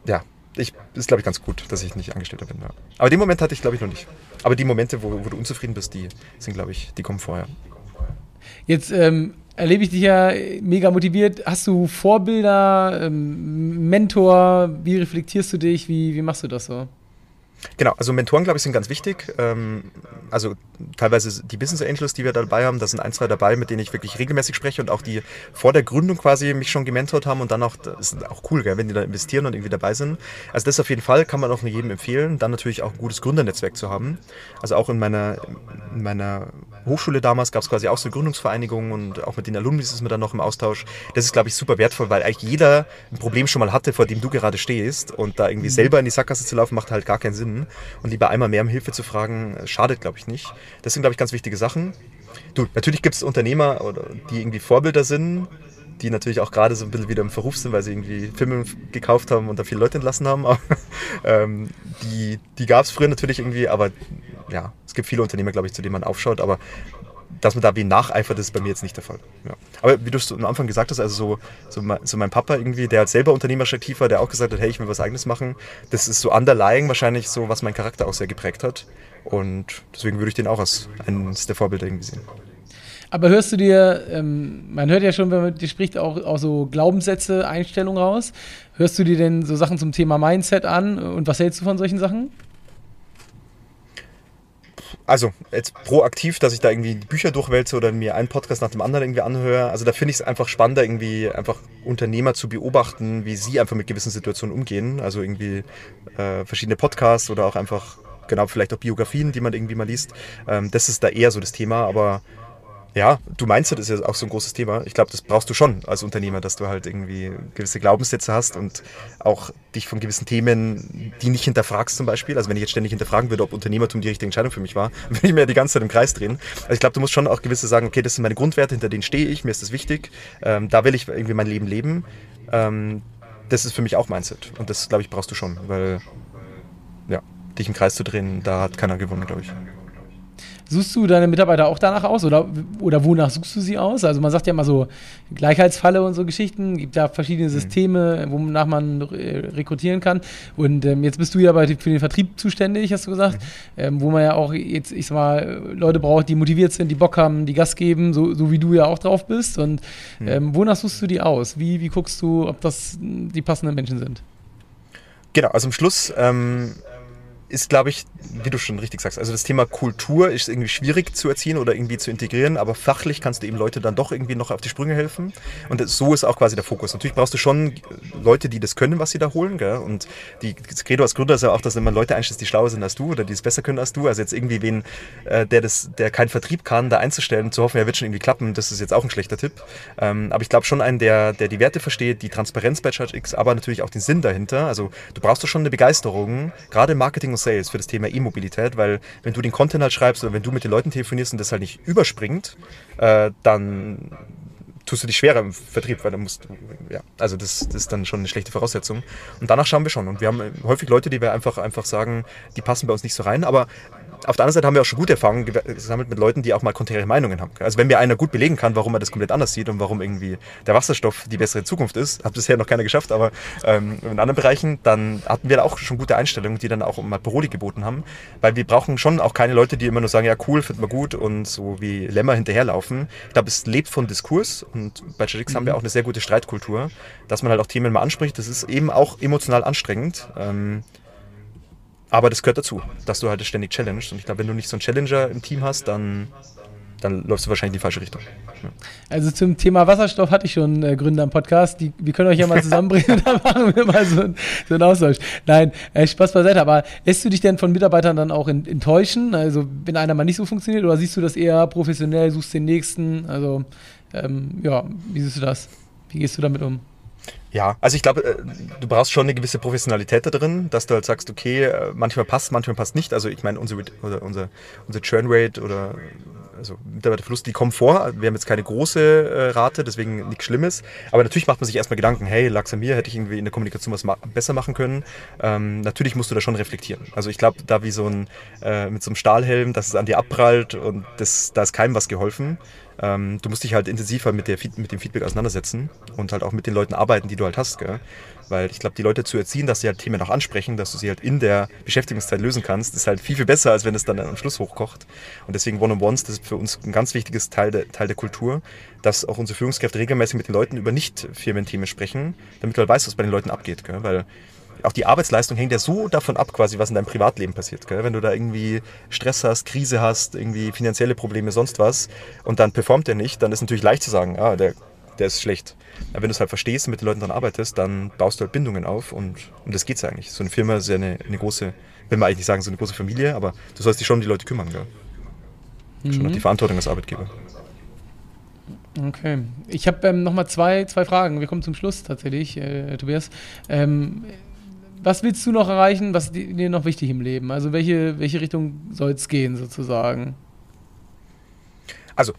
ja, ich, ist, glaube ich, ganz gut, dass ich nicht Angestellter bin. Ja. Aber den Moment hatte ich, glaube ich, noch nicht. Aber die Momente, wo, wo du unzufrieden bist, die sind, glaube ich, die kommen vorher. Jetzt ähm, erlebe ich dich ja mega motiviert. Hast du Vorbilder, ähm, Mentor? Wie reflektierst du dich? Wie, wie machst du das so? Genau, also Mentoren, glaube ich, sind ganz wichtig. Ähm, also teilweise die Business Angels, die wir dabei haben, da sind ein, zwei dabei, mit denen ich wirklich regelmäßig spreche und auch die vor der Gründung quasi mich schon gementort haben und dann auch, das ist auch cool, gell, wenn die da investieren und irgendwie dabei sind. Also das auf jeden Fall kann man auch nur jedem empfehlen. Dann natürlich auch ein gutes Gründernetzwerk zu haben. Also auch in meiner, in meiner Hochschule damals gab es quasi auch so Gründungsvereinigungen und auch mit den Alumni ist man dann noch im Austausch. Das ist, glaube ich, super wertvoll, weil eigentlich jeder ein Problem schon mal hatte, vor dem du gerade stehst und da irgendwie mhm. selber in die Sackgasse zu laufen, macht halt gar keinen Sinn. Und lieber einmal mehr um Hilfe zu fragen, schadet, glaube ich, nicht. Das sind, glaube ich, ganz wichtige Sachen. Du, natürlich gibt es Unternehmer, die irgendwie Vorbilder sind. die natürlich auch gerade so ein bisschen wieder im Verruf sind, weil sie irgendwie Filme gekauft haben und da viele Leute entlassen haben. ähm, die die gab es früher natürlich irgendwie, aber ja, es gibt viele Unternehmer, glaube ich, zu denen man aufschaut, aber dass man da wie nacheifert, ist bei mir jetzt nicht der Fall. Ja. Aber wie du es am Anfang gesagt hast, also so, so, mein, so mein Papa irgendwie, der selber unternehmerisch aktiv war, der auch gesagt hat, hey, ich will was eigenes machen, das ist so underlying wahrscheinlich so, was mein Charakter auch sehr geprägt hat. Und deswegen würde ich den auch als eines der Vorbilder irgendwie sehen. Aber hörst du dir, ähm, man hört ja schon, wenn man mit dir spricht, auch, auch so Glaubenssätze, Einstellungen raus. Hörst du dir denn so Sachen zum Thema Mindset an und was hältst du von solchen Sachen? Also jetzt proaktiv, dass ich da irgendwie Bücher durchwälze oder mir einen Podcast nach dem anderen irgendwie anhöre. Also da finde ich es einfach spannender, irgendwie einfach Unternehmer zu beobachten, wie sie einfach mit gewissen Situationen umgehen. Also irgendwie äh, verschiedene Podcasts oder auch einfach, genau, vielleicht auch Biografien, die man irgendwie mal liest. Ähm, das ist da eher so das Thema, aber ja, du meinst, das ist ja auch so ein großes Thema. Ich glaube, das brauchst du schon als Unternehmer, dass du halt irgendwie gewisse Glaubenssätze hast und auch dich von gewissen Themen, die nicht hinterfragst zum Beispiel. Also wenn ich jetzt ständig hinterfragen würde, ob Unternehmertum die richtige Entscheidung für mich war, würde ich mir die ganze Zeit im Kreis drehen. Also ich glaube, du musst schon auch gewisse sagen, okay, das sind meine Grundwerte, hinter denen stehe ich, mir ist das wichtig, ähm, da will ich irgendwie mein Leben leben. Ähm, das ist für mich auch Mindset. Und das, glaube ich, brauchst du schon, weil ja, dich im Kreis zu drehen, da hat keiner gewonnen, glaube ich. Suchst du deine Mitarbeiter auch danach aus oder, oder wonach suchst du sie aus? Also man sagt ja immer so Gleichheitsfalle und so Geschichten, gibt ja verschiedene mhm. Systeme, wonach man rekrutieren kann. Und ähm, jetzt bist du ja bei, für den Vertrieb zuständig, hast du gesagt, mhm. ähm, wo man ja auch jetzt, ich sag mal, Leute braucht, die motiviert sind, die Bock haben, die Gas geben, so, so wie du ja auch drauf bist. Und mhm. ähm, wonach suchst du die aus? Wie, wie guckst du, ob das die passenden Menschen sind? Genau, also am Schluss ähm, ist, glaube ich, wie du schon richtig sagst, also das Thema Kultur ist irgendwie schwierig zu erziehen oder irgendwie zu integrieren, aber fachlich kannst du eben Leute dann doch irgendwie noch auf die Sprünge helfen. Und so ist auch quasi der Fokus. Natürlich brauchst du schon Leute, die das können, was sie da holen. Gell? Und die, das Credo als Gründer ist ja auch, dass man Leute einstellst, die schlauer sind als du oder die es besser können als du. Also jetzt irgendwie wen, äh, der, das, der keinen Vertrieb kann, da einzustellen zu hoffen, er wird schon irgendwie klappen, das ist jetzt auch ein schlechter Tipp. Ähm, aber ich glaube schon einen, der, der die Werte versteht, die Transparenz bei ChargeX, aber natürlich auch den Sinn dahinter. Also du brauchst doch schon eine Begeisterung, gerade im Marketing und Sales für das Thema E-Mobilität, weil wenn du den Content halt schreibst oder wenn du mit den Leuten telefonierst und das halt nicht überspringt, äh, dann tust du dich schwerer im Vertrieb, weil dann musst du, ja, also das, das, ist dann schon eine schlechte Voraussetzung. Und danach schauen wir schon. Und wir haben häufig Leute, die wir einfach, einfach sagen, die passen bei uns nicht so rein, aber auf der anderen Seite haben wir auch schon gute Erfahrungen gesammelt mit Leuten, die auch mal konträre Meinungen haben. Also wenn mir einer gut belegen kann, warum er das komplett anders sieht und warum irgendwie der Wasserstoff die bessere Zukunft ist, hat bisher noch keiner geschafft, aber ähm, in anderen Bereichen, dann hatten wir da auch schon gute Einstellungen, die dann auch mal Paroli geboten haben, weil wir brauchen schon auch keine Leute, die immer nur sagen, ja cool, finden wir gut und so wie Lämmer hinterherlaufen. Ich glaube, es lebt von Diskurs und bei Jadix mhm. haben wir mhm. auch eine sehr gute Streitkultur, dass man halt auch Themen mal anspricht. Das ist eben auch emotional anstrengend. Ähm, aber das gehört dazu, dass du halt ständig challengest. Und ich glaube, wenn du nicht so einen Challenger im Team hast, dann, dann läufst du wahrscheinlich in die falsche Richtung. Ja. Also zum Thema Wasserstoff hatte ich schon äh, Gründer im Podcast. Die, wir können euch ja mal zusammenbringen und dann machen wir mal so, ein, so einen Austausch. Nein, äh, Spaß beiseite. Aber lässt du dich denn von Mitarbeitern dann auch in, enttäuschen? Also wenn einer mal nicht so funktioniert? Oder siehst du das eher professionell, suchst den Nächsten? Also ähm, ja, wie siehst du das? Wie gehst du damit um? Ja, also ich glaube, äh, du brauchst schon eine gewisse Professionalität da drin, dass du halt sagst, okay, äh, manchmal passt, manchmal passt nicht. Also ich meine, unsere, oder unser, unser Churn Rate oder also Mitarbeiterverlust, die kommen vor. Wir haben jetzt keine große äh, Rate, deswegen nichts Schlimmes. Aber natürlich macht man sich erstmal Gedanken, hey, lag an mir, hätte ich irgendwie in der Kommunikation was besser machen können. Ähm, natürlich musst du da schon reflektieren. Also ich glaube, da wie so ein, äh, mit so einem Stahlhelm, dass es an dir abprallt und das, da ist keinem was geholfen. Ähm, du musst dich halt intensiver mit, der, mit dem Feedback auseinandersetzen und halt auch mit den Leuten arbeiten, die du halt hast. Gell? Weil ich glaube, die Leute zu erziehen, dass sie halt Themen auch ansprechen, dass du sie halt in der Beschäftigungszeit lösen kannst, ist halt viel, viel besser, als wenn es dann am Schluss hochkocht. Und deswegen One-on-Ones, das ist für uns ein ganz wichtiges Teil der, Teil der Kultur, dass auch unsere Führungskräfte regelmäßig mit den Leuten über Nicht-Firmenthemen sprechen, damit du halt weißt, was bei den Leuten abgeht. Gell? Weil auch die Arbeitsleistung hängt ja so davon ab, quasi, was in deinem Privatleben passiert. Gell? Wenn du da irgendwie Stress hast, Krise hast, irgendwie finanzielle Probleme, sonst was, und dann performt er nicht, dann ist natürlich leicht zu sagen, ah, der, der ist schlecht. Aber wenn du es halt verstehst und mit den Leuten dann arbeitest, dann baust du halt Bindungen auf und um das geht es ja eigentlich. So eine Firma ist ja eine, eine große, will man eigentlich nicht sagen, so eine große Familie, aber du sollst dich schon um die Leute kümmern. Gell? Mhm. Schon die Verantwortung als Arbeitgeber. Okay. Ich habe ähm, nochmal zwei, zwei Fragen. Wir kommen zum Schluss tatsächlich, äh, Tobias. Ähm, was willst du noch erreichen? Was ist dir noch wichtig im Leben? Also welche, welche Richtung soll es gehen sozusagen? Also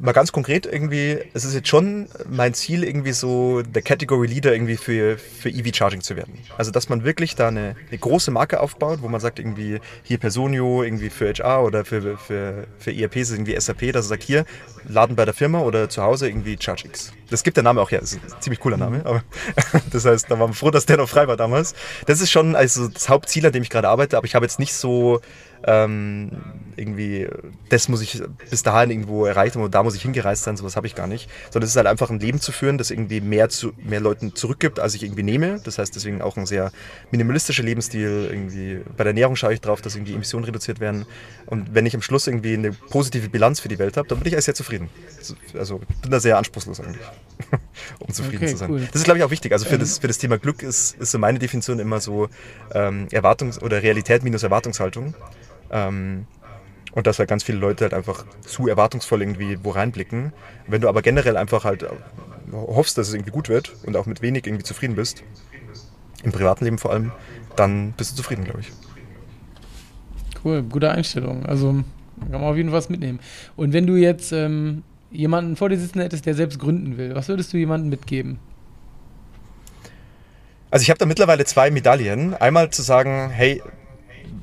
mal ganz konkret irgendwie, es ist jetzt schon mein Ziel, irgendwie so der Category Leader irgendwie für, für EV-Charging zu werden. Also, dass man wirklich da eine, eine, große Marke aufbaut, wo man sagt, irgendwie hier Personio, irgendwie für HR oder für, für, für ERPs, irgendwie SAP, dass er sagt, hier, laden bei der Firma oder zu Hause irgendwie ChargeX. Das gibt der Name auch her, das ist ein ziemlich cooler Name, aber das heißt, da waren wir froh, dass der noch frei war damals. Das ist schon also das Hauptziel, an dem ich gerade arbeite, aber ich habe jetzt nicht so ähm, irgendwie, das muss ich bis dahin irgendwo erreicht haben und da muss ich hingereist sein, sowas habe ich gar nicht. Sondern es ist halt einfach ein Leben zu führen, das irgendwie mehr, zu, mehr Leuten zurückgibt, als ich irgendwie nehme. Das heißt deswegen auch ein sehr minimalistischer Lebensstil. Irgendwie bei der Ernährung schaue ich drauf, dass irgendwie Emissionen reduziert werden. Und wenn ich am Schluss irgendwie eine positive Bilanz für die Welt habe, dann bin ich sehr zufrieden. Also bin da sehr anspruchslos eigentlich, um zufrieden okay, zu sein. Cool. Das ist, glaube ich, auch wichtig. Also für, das, für das Thema Glück ist, ist so meine Definition immer so ähm, Erwartungs- oder Realität minus Erwartungshaltung. Ähm, und dass halt ganz viele Leute halt einfach zu erwartungsvoll irgendwie wo reinblicken. Wenn du aber generell einfach halt hoffst, dass es irgendwie gut wird und auch mit wenig irgendwie zufrieden bist, im privaten Leben vor allem, dann bist du zufrieden, glaube ich. Cool, gute Einstellung. Also kann man auf jeden Fall was mitnehmen. Und wenn du jetzt ähm, jemanden vor dir sitzen hättest, der selbst gründen will, was würdest du jemandem mitgeben? Also ich habe da mittlerweile zwei Medaillen. Einmal zu sagen, hey,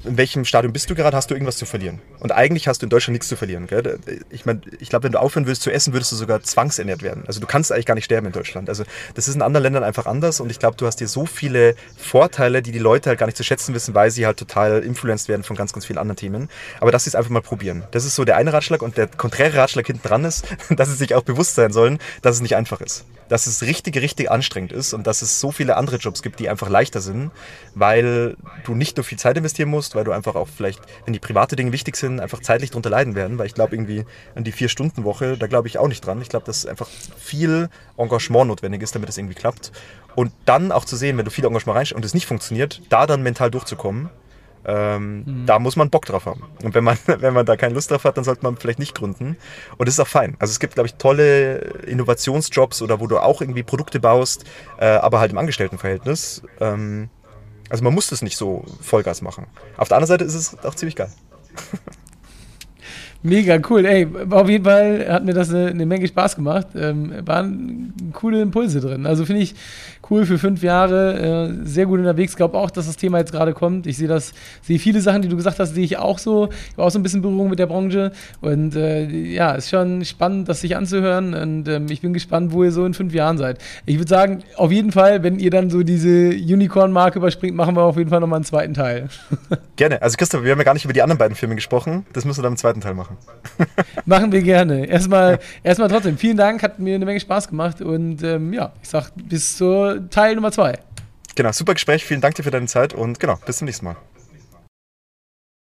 in welchem Stadium bist du gerade, hast du irgendwas zu verlieren. Und eigentlich hast du in Deutschland nichts zu verlieren. Gell? Ich meine, ich glaube, wenn du aufhören würdest zu essen, würdest du sogar zwangsernährt werden. Also du kannst eigentlich gar nicht sterben in Deutschland. Also das ist in anderen Ländern einfach anders und ich glaube, du hast hier so viele Vorteile, die die Leute halt gar nicht zu schätzen wissen, weil sie halt total influenced werden von ganz, ganz vielen anderen Themen. Aber dass sie es einfach mal probieren. Das ist so der eine Ratschlag und der konträre Ratschlag hinten dran ist, dass sie sich auch bewusst sein sollen, dass es nicht einfach ist. Dass es richtig, richtig anstrengend ist und dass es so viele andere Jobs gibt, die einfach leichter sind, weil du nicht nur viel Zeit investieren musst, weil du einfach auch vielleicht, wenn die private Dinge wichtig sind, einfach zeitlich darunter leiden werden, weil ich glaube irgendwie an die Vier-Stunden-Woche, da glaube ich auch nicht dran. Ich glaube, dass einfach viel Engagement notwendig ist, damit es irgendwie klappt. Und dann auch zu sehen, wenn du viel Engagement reinsteckst und es nicht funktioniert, da dann mental durchzukommen, ähm, mhm. Da muss man Bock drauf haben. Und wenn man, wenn man da keine Lust drauf hat, dann sollte man vielleicht nicht gründen. Und das ist auch fein. Also es gibt, glaube ich, tolle Innovationsjobs oder wo du auch irgendwie Produkte baust, äh, aber halt im Angestelltenverhältnis. Ähm, also man muss das nicht so Vollgas machen. Auf der anderen Seite ist es auch ziemlich geil. Mega cool. Ey, auf jeden Fall hat mir das eine, eine Menge Spaß gemacht. Ähm, waren coole Impulse drin. Also finde ich cool für fünf Jahre, äh, sehr gut unterwegs. Glaube auch, dass das Thema jetzt gerade kommt. Ich sehe das, sehe viele Sachen, die du gesagt hast, sehe ich auch so. Ich habe auch so ein bisschen Berührung mit der Branche. Und äh, ja, ist schon spannend, das sich anzuhören. Und ähm, ich bin gespannt, wo ihr so in fünf Jahren seid. Ich würde sagen, auf jeden Fall, wenn ihr dann so diese Unicorn-Marke überspringt, machen wir auf jeden Fall nochmal einen zweiten Teil. Gerne. Also Christoph, wir haben ja gar nicht über die anderen beiden Filme gesprochen. Das müssen wir dann im zweiten Teil machen machen. machen wir gerne. Erstmal, erstmal trotzdem, vielen Dank, hat mir eine Menge Spaß gemacht und ähm, ja, ich sag bis zur Teil Nummer zwei. Genau, super Gespräch, vielen Dank dir für deine Zeit und genau, bis zum nächsten Mal.